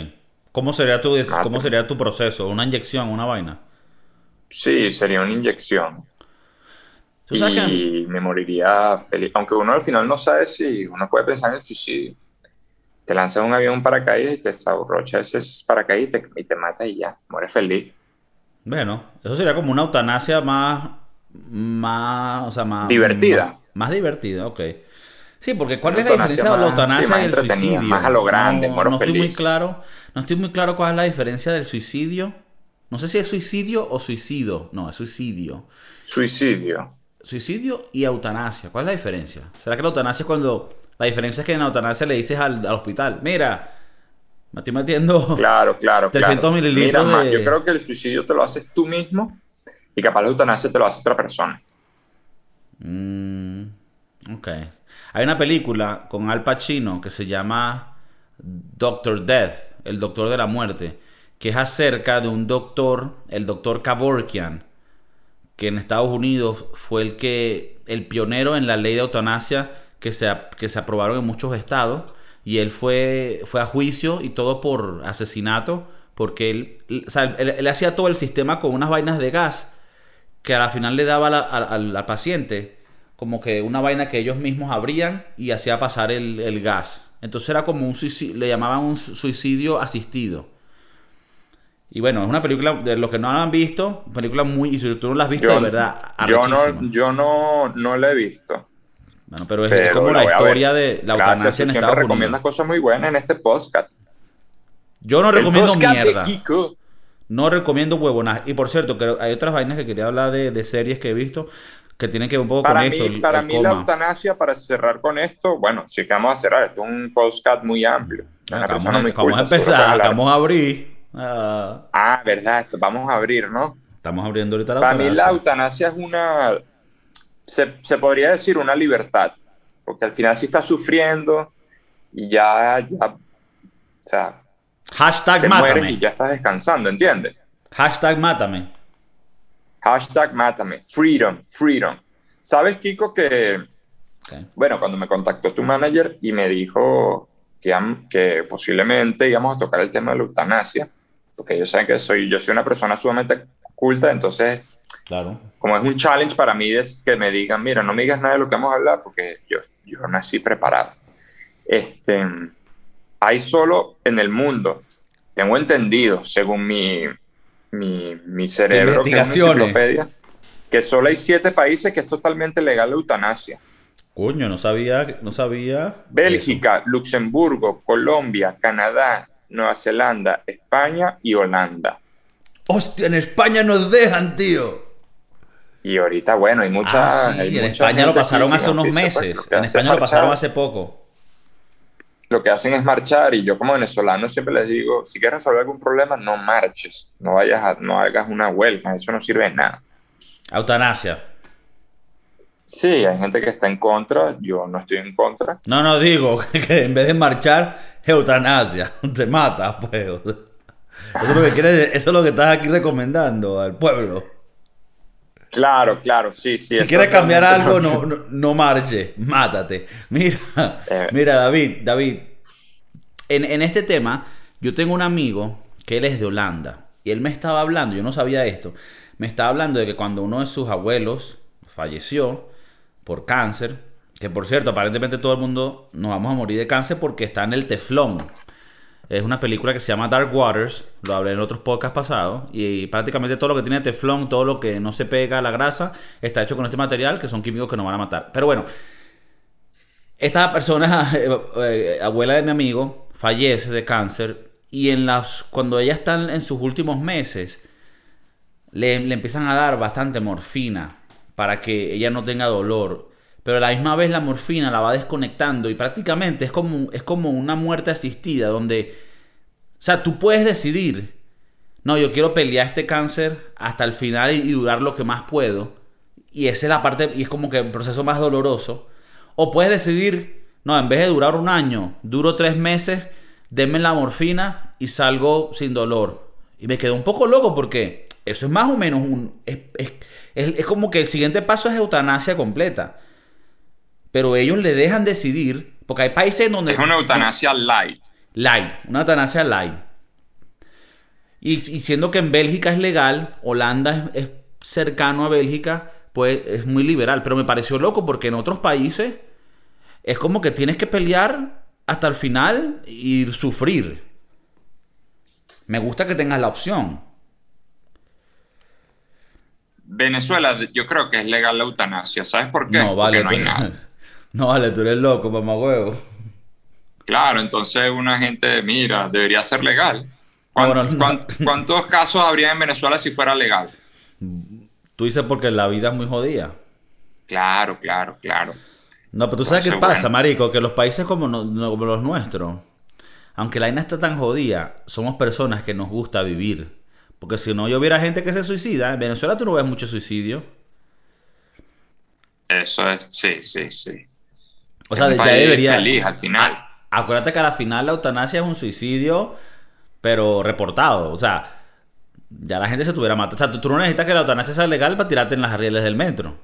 ¿Cómo sería, tu, ¿Cómo sería tu proceso? ¿Una inyección, una vaina? Sí, sería una inyección y me moriría feliz. Aunque uno al final no sabe si uno puede pensar en el suicidio. Te lanzas un avión paracaídas y te desabrocha ese paracaídas y te, y te matas y ya, mueres feliz. Bueno, eso sería como una eutanasia más, más, o sea, más... Divertida. Más, divertida, ok. Sí, porque ¿cuál es la diferencia de la eutanasia y el suicidio? Más a lo grande, no, no estoy muy claro, no estoy muy claro cuál es la diferencia del suicidio. No sé si es suicidio o suicidio. No, es suicidio. Suicidio suicidio y eutanasia. ¿Cuál es la diferencia? ¿Será que la eutanasia es cuando... La diferencia es que en la eutanasia le dices al, hospital, mira, me estoy metiendo [LAUGHS] claro, claro, 300 mililitros Yo creo que el suicidio te lo haces tú mismo y capaz la eutanasia te lo hace otra persona. Mm, ok. Hay una película con Al Pacino que se llama Doctor Death, el doctor de la muerte, que es acerca de un doctor, el doctor Kavorkian, que en Estados Unidos fue el que el pionero en la ley de eutanasia que se, que se aprobaron en muchos estados y él fue, fue a juicio y todo por asesinato porque él, él, hacía todo el sistema con unas vainas de gas que al final le daba al paciente como que una vaina que ellos mismos abrían y hacía pasar el, el gas. Entonces era como un suicidio, le llamaban un suicidio asistido. Y bueno, es una película, de los que no la han visto, película muy, y si tú no la has visto, de verdad, yo no, yo no, no la he visto. Bueno, pero es, como la historia de la eutanasia en Estados recomiendas cosas muy buenas en este podcast. Yo no recomiendo mierda. No recomiendo huevonas. Y por cierto, que hay otras vainas que quería hablar de, de series que he visto que tienen que ver un poco para con mí, esto. Para mí la eutanasia, para cerrar con esto, bueno, sí que vamos a cerrar. Esto es un podcast muy amplio. vamos, a empezar, vamos a abrir. Ah. ah, verdad, vamos a abrir, ¿no? Estamos abriendo ahorita la Para mí la eutanasia es una, se, se, podría decir una libertad, porque al final si estás sufriendo y ya, ya, o sea, Hashtag mátame. y ya estás descansando, ¿entiendes? Hashtag mátame. Hashtag mátame. Freedom, freedom. ¿Sabes, Kiko, que Bueno, cuando me contactó tu manager y me dijo que, que posiblemente íbamos a tocar el tema de la eutanasia, porque ellos saben que soy, yo soy una persona sumamente culta, entonces, claro. como es un challenge para mí es que me digan, mira, no me digas nada de lo que vamos a hablar, porque yo, yo nací preparado. Este, hay solo en el mundo, tengo entendido, según mi, mi, mi cerebro, que es una enciclopedia, que solo hay siete países que es totalmente legal la eutanasia. Coño, no sabía, no sabía. Bélgica, Luxemburgo, Colombia, Canadá, Nueva Zelanda, España y Holanda. Hostia, en España nos dejan, tío. Y ahorita, bueno, hay muchas. Ah, en España lo pasaron hace unos meses. En España lo pasaron hace poco. Lo que hacen es marchar, y yo como venezolano siempre les digo: si quieres resolver algún problema, no marches, no vayas a, no hagas una huelga, eso no sirve de nada. Eutanasia. Sí, hay gente que está en contra, yo no estoy en contra. No, no, digo [LAUGHS] que en vez de marchar, eutanasia, [LAUGHS] te mata, pues. Eso es lo que, quieres, eso es lo que estás aquí recomendando al pueblo. Claro, claro, sí, sí. Si quieres cambiar algo, no, no, marche, mátate. [LAUGHS] Mira, eh. mira, David, David, en, en este tema, yo tengo un amigo que él es de Holanda y él me estaba hablando, yo no sabía esto, me estaba hablando de que cuando uno de sus abuelos falleció por cáncer, que por cierto, aparentemente todo el mundo nos vamos a morir de cáncer porque está en el teflón. Es una película que se llama Dark Waters, lo hablé en otros podcasts pasados, y prácticamente todo lo que tiene teflón, todo lo que no se pega a la grasa, está hecho con este material, que son químicos que nos van a matar. Pero bueno, esta persona, [LAUGHS] eh, eh, abuela de mi amigo, fallece de cáncer, y en las, cuando ella está en sus últimos meses, le, empiezan a dar bastante morfina para que ella no tenga dolor. Pero a la misma vez la morfina la va desconectando y prácticamente es como, es como una muerte asistida donde, o sea, tú puedes decidir, no, yo quiero pelear este cáncer hasta el final y, durar lo que más puedo. Y esa es la parte, y es como que el proceso más doloroso. O puedes decidir, no, en vez de durar un año, duro tres meses, denme la morfina y salgo sin dolor. Y me quedo un poco loco porque eso es más o menos un... Es, como que el siguiente paso es eutanasia completa. Pero ellos le dejan decidir, porque hay países donde... Es una eutanasia light. Light, una eutanasia light. Y, siendo que en Bélgica es legal, Holanda es, cercano a Bélgica, pues es muy liberal. Pero me pareció loco porque en otros países es como que tienes que pelear hasta el final y sufrir. Me gusta que tengas la opción. Venezuela, yo creo que es legal la eutanasia. ¿Sabes por qué? No, vale, no, [LAUGHS] no vale, tú eres loco, mamá huevo. Claro, entonces una gente, mira, debería ser legal. ¿Cuántos, casos habría en Venezuela si fuera legal? Tú dices porque la vida es muy jodida. Claro, claro, claro. No, pero tú sabes qué pasa, marico, que los países como, como los nuestros, aunque la vaina está tan jodida, somos personas que nos gusta vivir. Porque si no, yo hubiera gente que se suicida. En Venezuela tú no ves mucho suicidio. Eso es, sí, sí, sí. O sea, ya debería. Feliz al final. acuérdate que al final la eutanasia es un suicidio, pero reportado. O sea, ya la gente se tuviera matado. O sea, tú, no necesitas que la eutanasia sea legal para tirarte en las rieles del metro.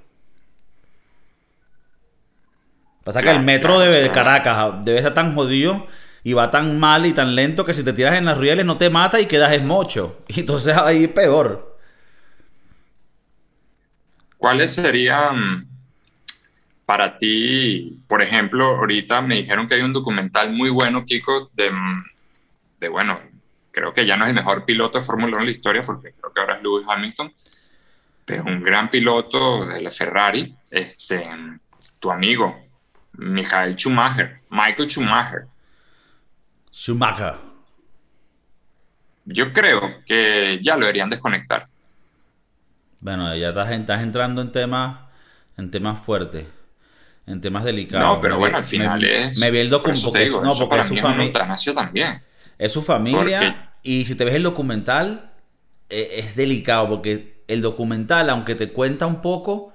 Pasa que el metro de Caracas debe estar tan jodido y va tan mal y tan lento que si te tiras en las rieles no te mata y quedas esmocho. [LAUGHS] Y entonces ahí peor. ¿Cuáles serían para ti, por ejemplo, ahorita me dijeron que hay un documental muy bueno, Kiko, de, de bueno, creo que ya no es el mejor piloto de Fórmula 1 en la historia, porque creo que ahora es Lewis Hamilton, pero un gran piloto de la Ferrari, este, tu amigo, Michael Schumacher, Michael Schumacher, Schumacher. Yo creo que ya lo deberían desconectar. Bueno, ya estás, entrando en temas, en temas fuertes, en temas delicados. No, pero bueno, al final es. Me vi el documental. No, porque es su familia. también. Es su familia. Y si te ves el documental, e, es delicado porque el documental, aunque te cuenta un poco,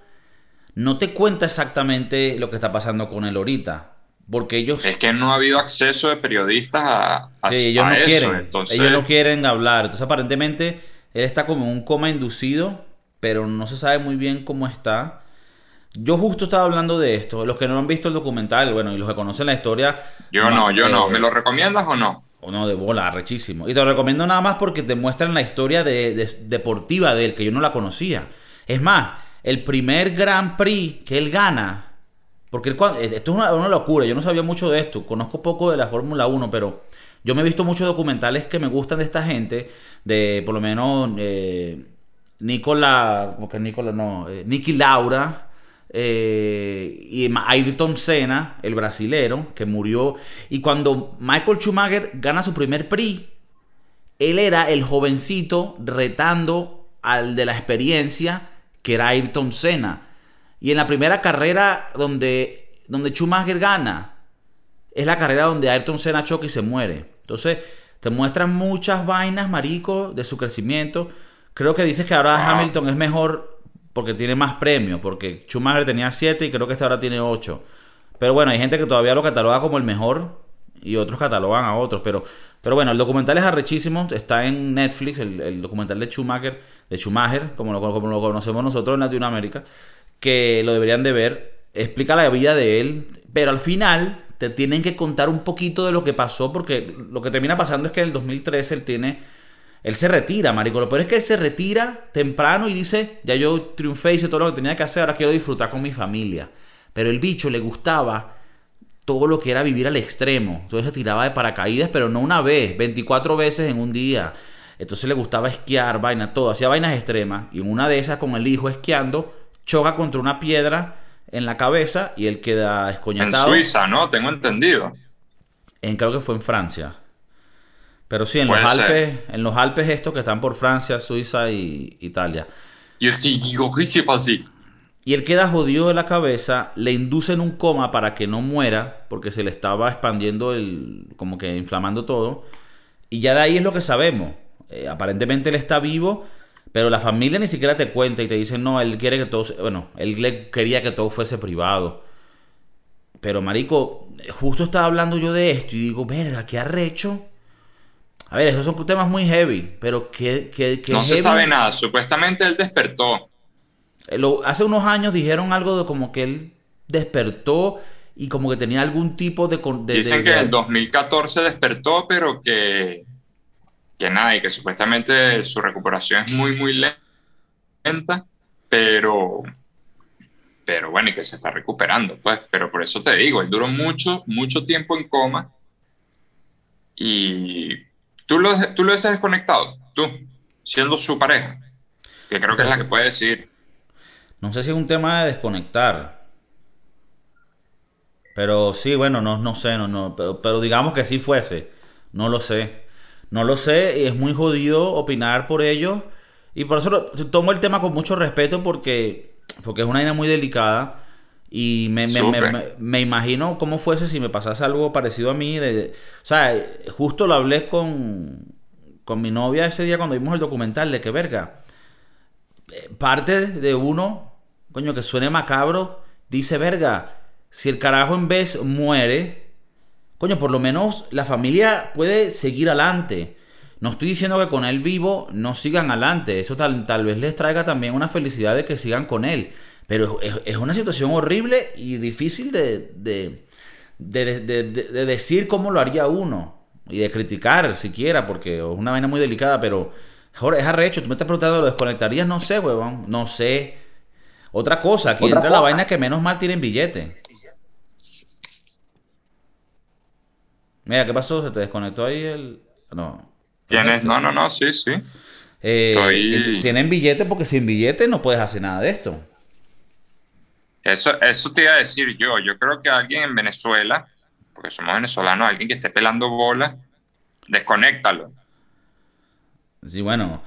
no te cuenta exactamente lo que está pasando con él ahorita. Porque ellos... Es que no ha habido acceso de periodistas a, a, sí, ellos no Quieren, Ellos no quieren hablar. Entonces aparentemente él está como en un coma inducido, pero no se sabe muy bien cómo está. Yo justo estaba hablando de esto. Los que no han visto el documental, bueno, y los que conocen la historia. Yo no, yo no. ¿Me lo recomiendas o no? O no, de bola, rechísimo. Y te lo recomiendo nada más porque te muestran la historia de, deportiva de él, que yo no la conocía. Es más, el primer Grand Prix que él gana. Porque eh, esto es una, locura. Yo no sabía mucho de esto. Conozco poco de la Fórmula 1, pero yo me he visto muchos documentales que me gustan de esta gente. De por lo menos eh, Nicola. ¿Cómo que Nicola? No. Eh, Nicky Laura eh, y Ayrton Senna, el brasilero, que murió. Y cuando Michael Schumacher gana su primer Prix, él era el jovencito retando al de la experiencia, que era Ayrton Senna. Y en la primera carrera donde, donde Schumacher gana, es la carrera donde Ayrton Senna choca y se muere. Entonces, te muestran muchas vainas, marico, de su crecimiento. Creo que dices que ahora Hamilton es mejor porque tiene más premios, porque Schumacher tenía 7 y creo que este ahora tiene 8. Pero bueno, hay gente que todavía lo cataloga como el mejor y otros catalogan a otros. Pero, pero bueno, el documental es arrechísimo, está en Netflix, el, documental de Schumacher, de Schumacher, como lo, como lo conocemos nosotros en Latinoamérica, que lo deberían de ver. Explica la vida de él, pero al final te tienen que contar un poquito de lo que pasó, porque lo que termina pasando es que en el 2013 él tiene él se retira, marico. Lo peor es que él se retira temprano y dice, ya yo triunfé, hice todo lo que tenía que hacer, ahora quiero disfrutar con mi familia. Pero el bicho le gustaba todo lo que era vivir al extremo. Entonces se tiraba de paracaídas, pero no una vez, 24 veces en un día. Entonces le gustaba esquiar, vaina, todo. Hacía vainas extremas. Y en una de esas, con el hijo esquiando, choca contra una piedra en la cabeza y él queda escoñetado. En Suiza, ¿no? Tengo entendido. En, creo que fue en Francia. Pero sí, en los Alpes, en los Alpes estos que están por Francia, Suiza y Italia. Y él queda jodido de la cabeza, le inducen un coma para que no muera, porque se le estaba expandiendo el, como que inflamando todo. Y ya de ahí es lo que sabemos. Eh, aparentemente él está vivo, pero la familia ni siquiera te cuenta y te dicen, no, él quiere que todo, bueno, él quería que todo fuese privado. Pero marico, justo estaba hablando yo de esto y digo, verga, qué arrecho a ver, esos son temas muy heavy, pero que... que, no se sabe nada, supuestamente él despertó. Eh, hace unos años dijeron algo de como que él despertó y como que tenía algún tipo de... Dicen que en el 2014 despertó, pero que, que nada, y que supuestamente su recuperación es muy, muy lenta, pero... Pero bueno, y que se está recuperando, pues. Pero por eso te digo, él duró mucho, mucho tiempo en coma y ¿Tú lo, tú lo has desconectado? Tú, siendo su pareja. Que creo que es la que puede decir. No sé si es un tema de desconectar. Pero sí, bueno, no, no sé, no, no, pero, digamos que sí fuese. No lo sé. No lo sé y es muy jodido opinar por ellos. Y por eso tomo el tema con mucho respeto porque, porque es una idea muy delicada. Y me, me, imagino cómo fuese si me pasase algo parecido a mí. De, o sea, justo lo hablé con, con mi novia ese día cuando vimos el documental de que, verga, parte de uno, coño, que suene macabro, dice, verga, si el carajo en vez muere, coño, por lo menos la familia puede seguir adelante. No estoy diciendo que con él vivo no sigan adelante. Eso tal, tal vez les traiga también una felicidad de que sigan con él. Pero es, una situación horrible y difícil de, de, decir cómo lo haría uno. Y de criticar siquiera, porque es una vaina muy delicada, pero es arrecho. Tú me estás preguntando, ¿lo desconectarías? No sé, huevón. No sé. Otra cosa, aquí entra la vaina que menos mal tienen billete. Mira, ¿qué pasó? ¿Se te desconectó ahí el...? No. ¿Tienes? No, no, no, sí, sí. Eh, tienen billete porque sin billete no puedes hacer nada de esto. Eso, eso te iba a decir yo. Yo creo que alguien en Venezuela, porque somos venezolanos, alguien que esté pelando bolas, desconéctalo. Sí, bueno.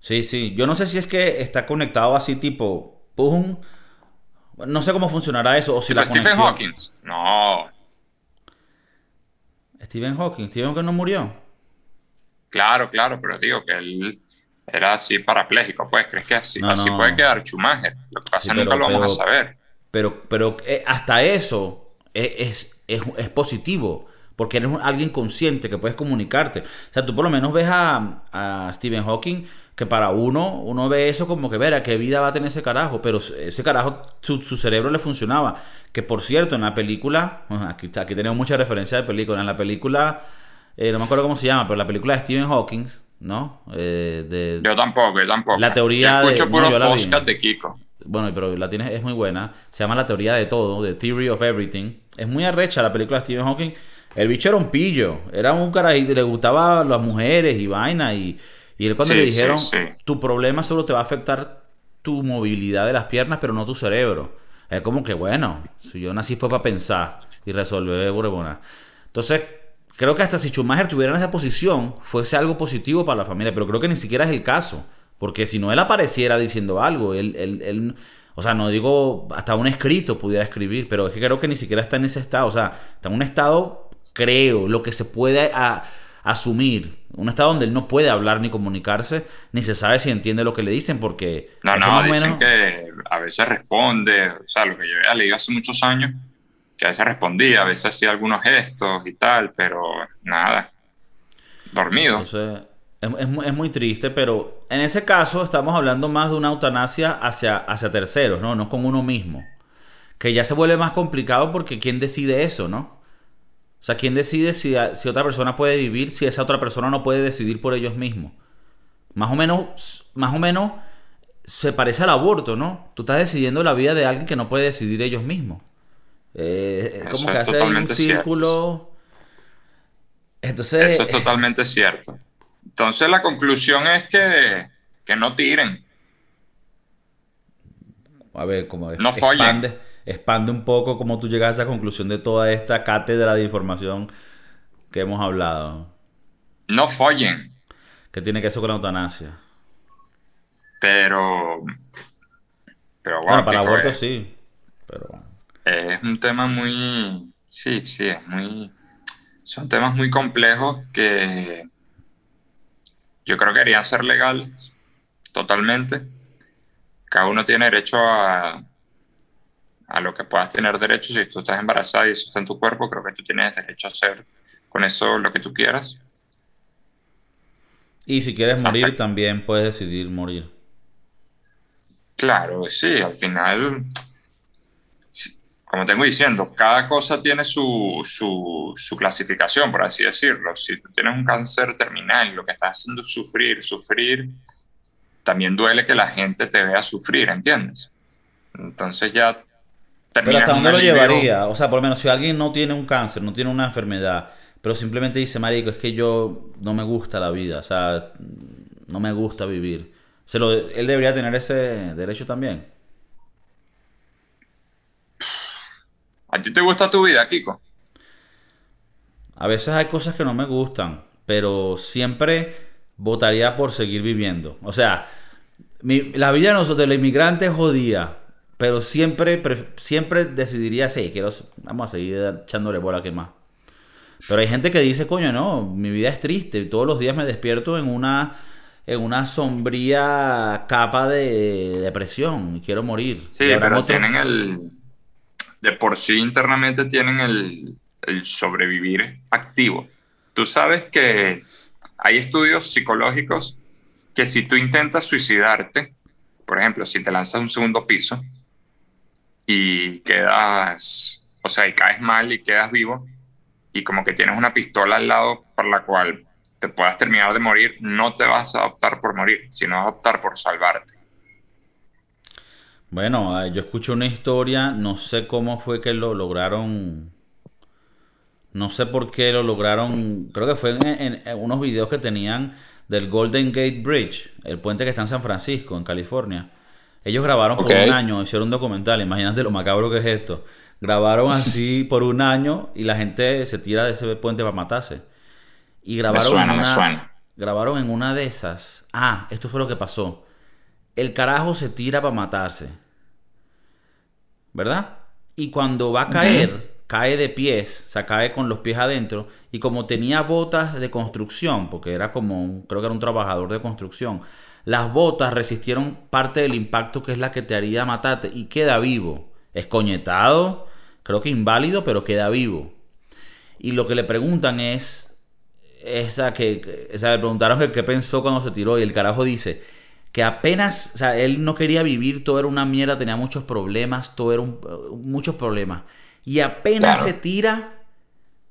Sí, sí. Yo no sé si es que está conectado así tipo, pum. No sé cómo funcionará eso. O si la Stephen Hawking. No. Stephen Hawking. Stephen Hawking no murió. Claro, claro, pero digo que él era así parapléjico, pues, ¿crees que así, así puede quedar Schumacher? Lo que pasa es que nunca lo vamos a saber. Pero, pero eh, hasta eso es, es, es, positivo, porque eres alguien consciente que puedes comunicarte. O sea, tú por lo menos ves a, a Stephen Hawking que para uno, uno ve eso como que, verá, qué vida va a tener ese carajo, pero ese carajo, su, cerebro le funcionaba. Que por cierto, en la película, aquí, aquí tenemos mucha referencia de película, en la película, eh, no me acuerdo cómo se llama, pero la película de Stephen Hawking, ¿no? Eh, de, yo tampoco, yo tampoco. La teoría yo escucho de... de Kiko. Bueno, pero la tienes, es muy buena. Se llama La teoría de todo, The Theory of Everything. Es muy arrecha la película de Stephen Hawking. El bicho era un pillo, era un carajito, le gustaban las mujeres y vaina y y él cuando le dijeron, tu problema solo te va a afectar tu movilidad de las piernas, pero no tu cerebro. Es como que, bueno, si yo nací fue para pensar y resolver Borebona. Entonces, creo que hasta si Schumacher tuviera en esa posición, fuese algo positivo para la familia, pero creo que ni siquiera es el caso. Porque si no él apareciera diciendo algo, él, él, él o sea, no digo hasta un escrito pudiera escribir, pero es que creo que ni siquiera está en ese estado. O sea, está en un estado, creo, lo que se puede asumir un estado donde él no puede hablar ni comunicarse, ni se sabe si entiende lo que le dicen, porque... No, no, dicen que a veces responde, o sea, lo que yo había leído hace muchos años, que a veces respondía, a veces hacía algunos gestos y tal, pero nada, dormido. Entonces, es, es, muy triste, pero en ese caso estamos hablando más de una eutanasia hacia, hacia terceros, ¿no? No con uno mismo. Que ya se vuelve más complicado porque ¿quién decide eso, no? O sea, ¿quién decide si, si otra persona puede vivir si esa otra persona no puede decidir por ellos mismos? Más o menos, más o menos se parece al aborto, ¿no? Tú estás decidiendo la vida de alguien que no puede decidir ellos mismos. Eh, es como que hace un círculo. Entonces, Eso es totalmente cierto. Entonces la conclusión es que, que no tiren. A ver, como no follen expande un poco cómo tú llegas a esa conclusión de toda esta cátedra de información que hemos hablado. No follen. ¿Qué tiene que eso con la eutanasia? Pero. Pero bueno, para el aborto sí. Pero. Es un tema muy. Sí, sí, es muy. Son temas muy complejos que yo creo que deberían ser legales totalmente. Cada uno tiene derecho a, a lo que puedas tener derecho. Si tú estás embarazada y eso está en tu cuerpo, creo que tú tienes derecho a hacer con eso lo que tú quieras. Y si quieres morir, también puedes decidir morir. Claro, sí, al final, como tengo diciendo, cada cosa tiene su, su, su, clasificación, por así decirlo. Si tú tienes un cáncer terminal, lo que estás haciendo es sufrir, sufrir, también duele que la gente te vea sufrir, ¿entiendes? Entonces ya pero hasta dónde lo llevaría, o sea, por lo menos si alguien no tiene un cáncer, no tiene una enfermedad, pero simplemente dice, marico, es que yo no me gusta la vida, o sea, no me gusta vivir. Se lo, él debería tener ese derecho también. ¿A ti te gusta tu vida, Kiko? A veces hay cosas que no me gustan, pero siempre votaría por seguir viviendo. O sea, la vida de nosotros, del inmigrante, es jodida. Pero siempre, siempre decidiría, sí, quiero, vamos a seguir echándole bola que más. Pero hay gente que dice, coño, no, mi vida es triste. Todos los días me despierto en una, en una sombría capa de depresión y quiero morir. Sí, pero tienen el... De por sí internamente tienen el, sobrevivir activo. Tú sabes que hay estudios psicológicos que si tú intentas suicidarte, por ejemplo, si te lanzas un segundo piso, y quedas, o sea, y caes mal y quedas vivo y como que tienes una pistola al lado por la cual te puedas terminar de morir, no te vas a optar por morir, sino a optar por salvarte. Bueno, ah, yo escuché una historia, no sé cómo fue que lo lograron, no sé por qué lo lograron, creo que fue en, en unos videos que tenían del Golden Gate Bridge, el puente que está en San Francisco, en California ellos grabaron por un año, hicieron un documental, imagínate lo macabro que es esto. Grabaron así [LAUGHS] por un año y la gente se tira de ese puente para matarse. Y grabaron, en una, grabaron en una de esas. Ah, esto fue lo que pasó. El carajo se tira para matarse. ¿Verdad? Y cuando va a caer, cae de pies, o sea, cae con los pies adentro. Y como tenía botas de construcción, porque era como, un, creo que era un trabajador de construcción, las botas resistieron parte del impacto que es la que te haría matarte y queda vivo. Escoñetado, creo que inválido, pero queda vivo. Y lo que le preguntan es, esa que, o sea, le preguntaron qué pensó cuando se tiró y el carajo dice que apenas, o sea, él no quería vivir, todo era una mierda, tenía muchos problemas, todo era un, muchos problemas. Y apenas se tira,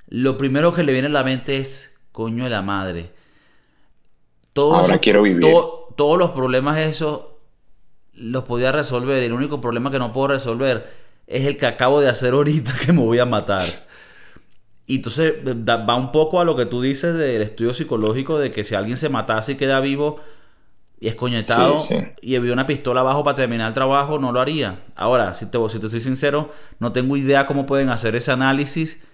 lo primero que le viene a la mente es, coño de la madre. Ahora quiero vivir. todos los problemas esos los podía resolver. El único problema que no puedo resolver es el que acabo de hacer ahorita [LAUGHS] que me voy a matar. Y entonces va un poco a lo que tú dices del estudio psicológico de que si alguien se matase y queda vivo y es coñetado y había una pistola abajo para terminar el trabajo, no lo haría. Ahora, si te, si te soy sincero, no tengo idea cómo pueden hacer ese análisis.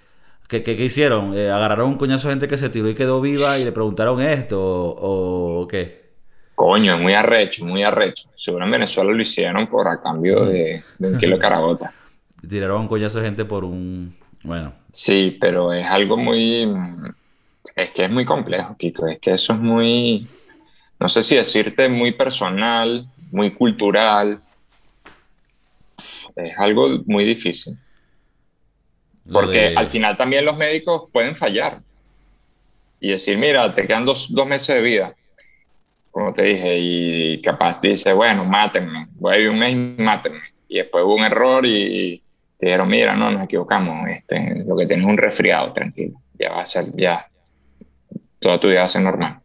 ¿Qué, qué, hicieron? Eh, ¿Agarraron un coñazo de gente que se tiró y quedó viva y le preguntaron esto? ¿O, qué? Coño, muy arrecho, muy arrecho. Seguro en Venezuela lo hicieron por a cambio de, de un kilo de carabota. [LAUGHS] Tiraron un coñazo de gente por un bueno. Sí, pero es algo muy... Es que es muy complejo, Kiko. Es que eso es muy... No sé si decirte muy personal, muy cultural. Es algo muy difícil. Porque al final también los médicos pueden fallar. Y decir, mira, te quedan dos, meses de vida. Como te dije, y capaz dice, bueno, mátenme. Voy a vivir un mes y mátenme. Y después hubo un error y te dijeron, mira, no, nos equivocamos, este, lo que tienes es un resfriado, tranquilo, ya va a ser, ya, toda tu vida va a ser normal.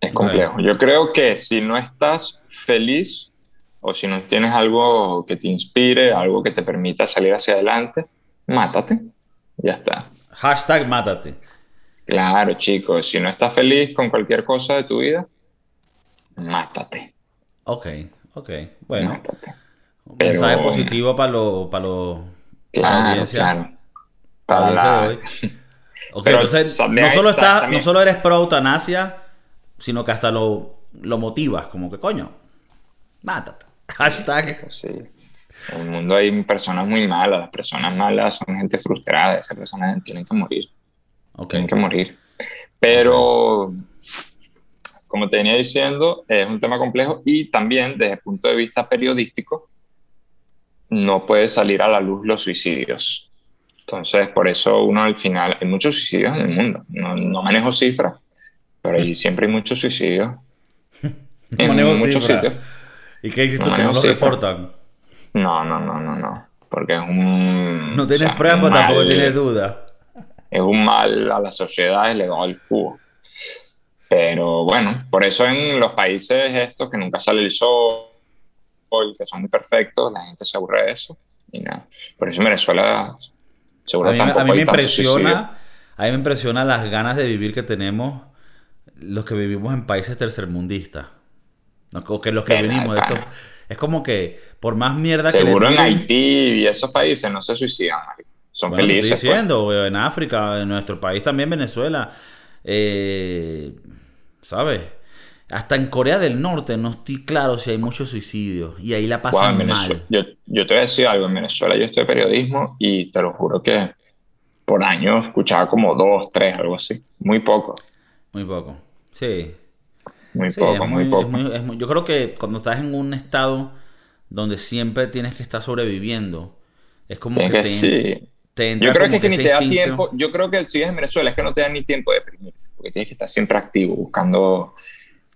Es complejo. Yo creo que si no estás feliz o si no tienes algo que te inspire, algo que te permita salir hacia adelante, mátate. Ya está. Hashtag mátate. Claro, chicos. Si no estás feliz con cualquier cosa de tu vida, mátate. Ok, ok. Bueno. Mátate. Un mensaje positivo para lo, para lo claro, la audiencia. Claro. Para la de hoy. Ok, entonces no solo, está, no solo eres pro eutanasia, sino que hasta lo, lo motivas, como que coño, mátate. [LAUGHS] Hashtag. Sí. En el mundo hay personas muy malas, las personas malas son gente frustrada, esas personas tienen que morir. Tienen que morir. Pero, como te venía diciendo, es un tema complejo y también desde el punto de vista periodístico, no puede salir a la luz los suicidios. Entonces, por eso uno al final, hay muchos suicidios en el mundo. No, manejo cifras, pero ahí siempre hay muchos suicidios. [LAUGHS] en muchos sitios. ¿Y qué dices tú que no lo reportan? No, no, no, no, no. Porque es un. No tienes pruebas, pero tampoco tienes duda. Es un mal a la sociedad, es legal el cubo. Pero bueno, por eso en los países estos que nunca sale el sol, que son muy perfectos, la gente se aburre de eso. Y nada. Por eso en Venezuela seguro a mí, a mí me impresiona, a mí me impresiona las ganas de vivir que tenemos los que vivimos en países tercermundistas. O que los que venimos de eso. Es como que por más mierda que Seguro en Haití y esos países no se suicidan, son felices. Estoy pues. diciendo, en África, en nuestro país también, Venezuela. Eh, ¿Sabes? Hasta en Corea del Norte no estoy claro si hay muchos suicidios y ahí la pasan mal. Yo, yo, te voy a decir algo, en Venezuela yo estoy periodismo y te lo juro que por año escuchaba como dos, tres, algo así. Muy poco. Muy poco, sí. Muy poco, muy, poco. yo creo que cuando estás en un estado donde siempre tienes que estar sobreviviendo, es como que, sí. Yo creo que, que ni te da tiempo, yo creo que si es en Venezuela es que no te da ni tiempo de deprimir, porque tienes que estar siempre activo, buscando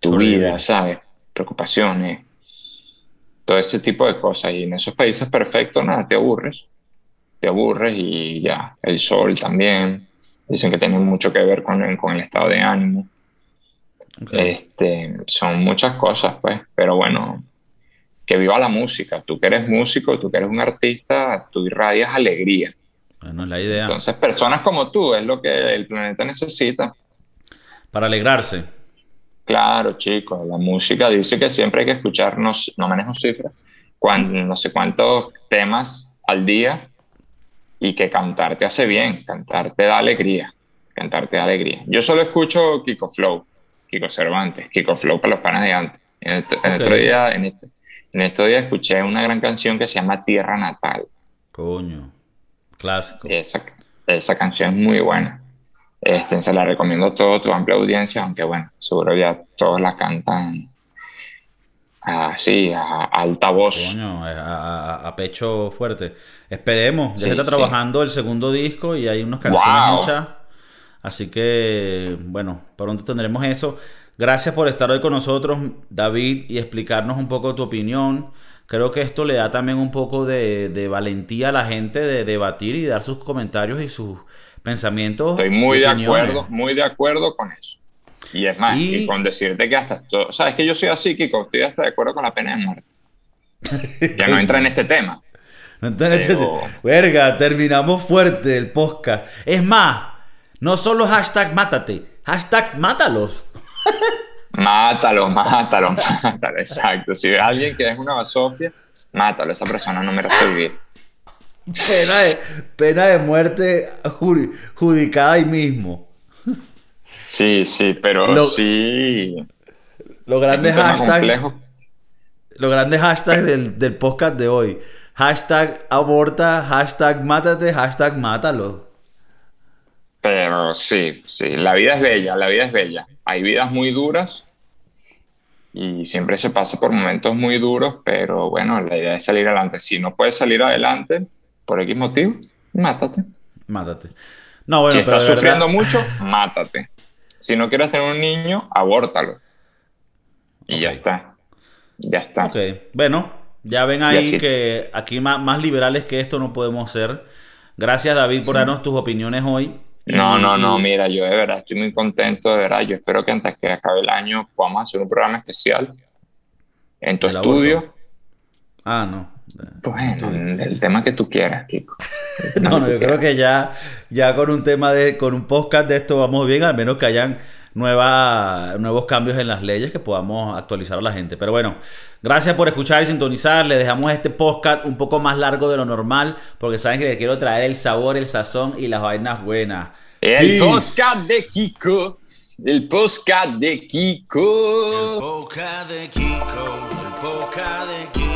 tu vida, ¿sabes? Preocupaciones, todo ese tipo de cosas. Y en esos países perfectos, nada, te aburres, te aburres y ya, el sol también. Dicen que tiene mucho que ver con, con el estado de ánimo. Este, son muchas cosas, pues, pero bueno, que viva la música. Tú que eres músico, tú que eres un artista, tú irradias alegría. Bueno, es la idea. Entonces, personas como tú es lo que el planeta necesita. Para alegrarse. Claro, chicos, la música dice que siempre hay que escuchar, no, manejo cifras, cuando, no sé cuántos temas al día y que cantar te hace bien, cantar te da alegría, cantar te da alegría. Yo solo escucho Kiko Flow, Kiko Cervantes, Kiko Flow para los panas de antes. En, este, otro día, en, este, en estos días escuché una gran canción que se llama Tierra Natal. Coño, clásico. Esa, esa canción es muy buena. Este, se la recomiendo a toda tu amplia audiencia, aunque bueno, seguro ya todos la cantan. así, a, altavoz. Coño, a, pecho fuerte. Esperemos, ya está trabajando el segundo disco y hay unas canciones hechas. Así que, bueno, pronto tendremos eso. Gracias por estar hoy con nosotros, David, y explicarnos un poco tu opinión. Creo que esto le da también un poco de, valentía a la gente de debatir y dar sus comentarios y sus pensamientos. Estoy muy de acuerdo, muy de acuerdo con eso. Y es más, y, con decirte que hasta, todo, sabes que yo soy así, Kiko, estoy hasta de acuerdo con la pena de muerte. [LAUGHS] ya no entra en este tema. No entra en este Verga, terminamos fuerte el podcast. Es más, no solo hashtag mátate, hashtag mátalos. mátalo, mátalo, [LAUGHS] mátalo, exacto. Si ves a alguien que es una basofia, mátalo, esa persona no merece vivir. Pena de, pena de muerte judicada ahí mismo. Sí, sí, pero sí. Los grandes hashtags. Los grandes hashtags del, del, podcast de hoy. Hashtag aborta, hashtag mátate, hashtag mátalo. Pero sí, sí, la vida es bella, la vida es bella. Hay vidas muy duras y siempre se pasa por momentos muy duros, pero bueno, la idea es salir adelante. Si no puedes salir adelante por X motivo, mátate. Mátate. No, bueno, si estás sufriendo mucho, mátate. Si no quieres tener un niño, abórtalo. Y ya está. Ya está. Ok, bueno, ya ven ahí que aquí más, más liberales que esto no podemos ser. Gracias David por darnos tus opiniones hoy. No, no, no, mira, yo de verdad estoy muy contento, de verdad. Yo espero que antes que acabe el año podamos hacer un programa especial en tu estudio. Ah, no. Bueno, el tema que tú quieras, Kiko. [LAUGHS] No, no, yo creo que ya, ya con un tema de, con un podcast de esto vamos bien, al menos que hayan nueva, nuevos cambios en las leyes que podamos actualizar a la gente. Pero bueno, gracias por escuchar y sintonizar. Le dejamos este podcast un poco más largo de lo normal porque saben que les quiero traer el sabor, el sazón y las vainas buenas. El podcast de Kiko. El podcast de Kiko. El podcast de Kiko. El podcast de Kiko.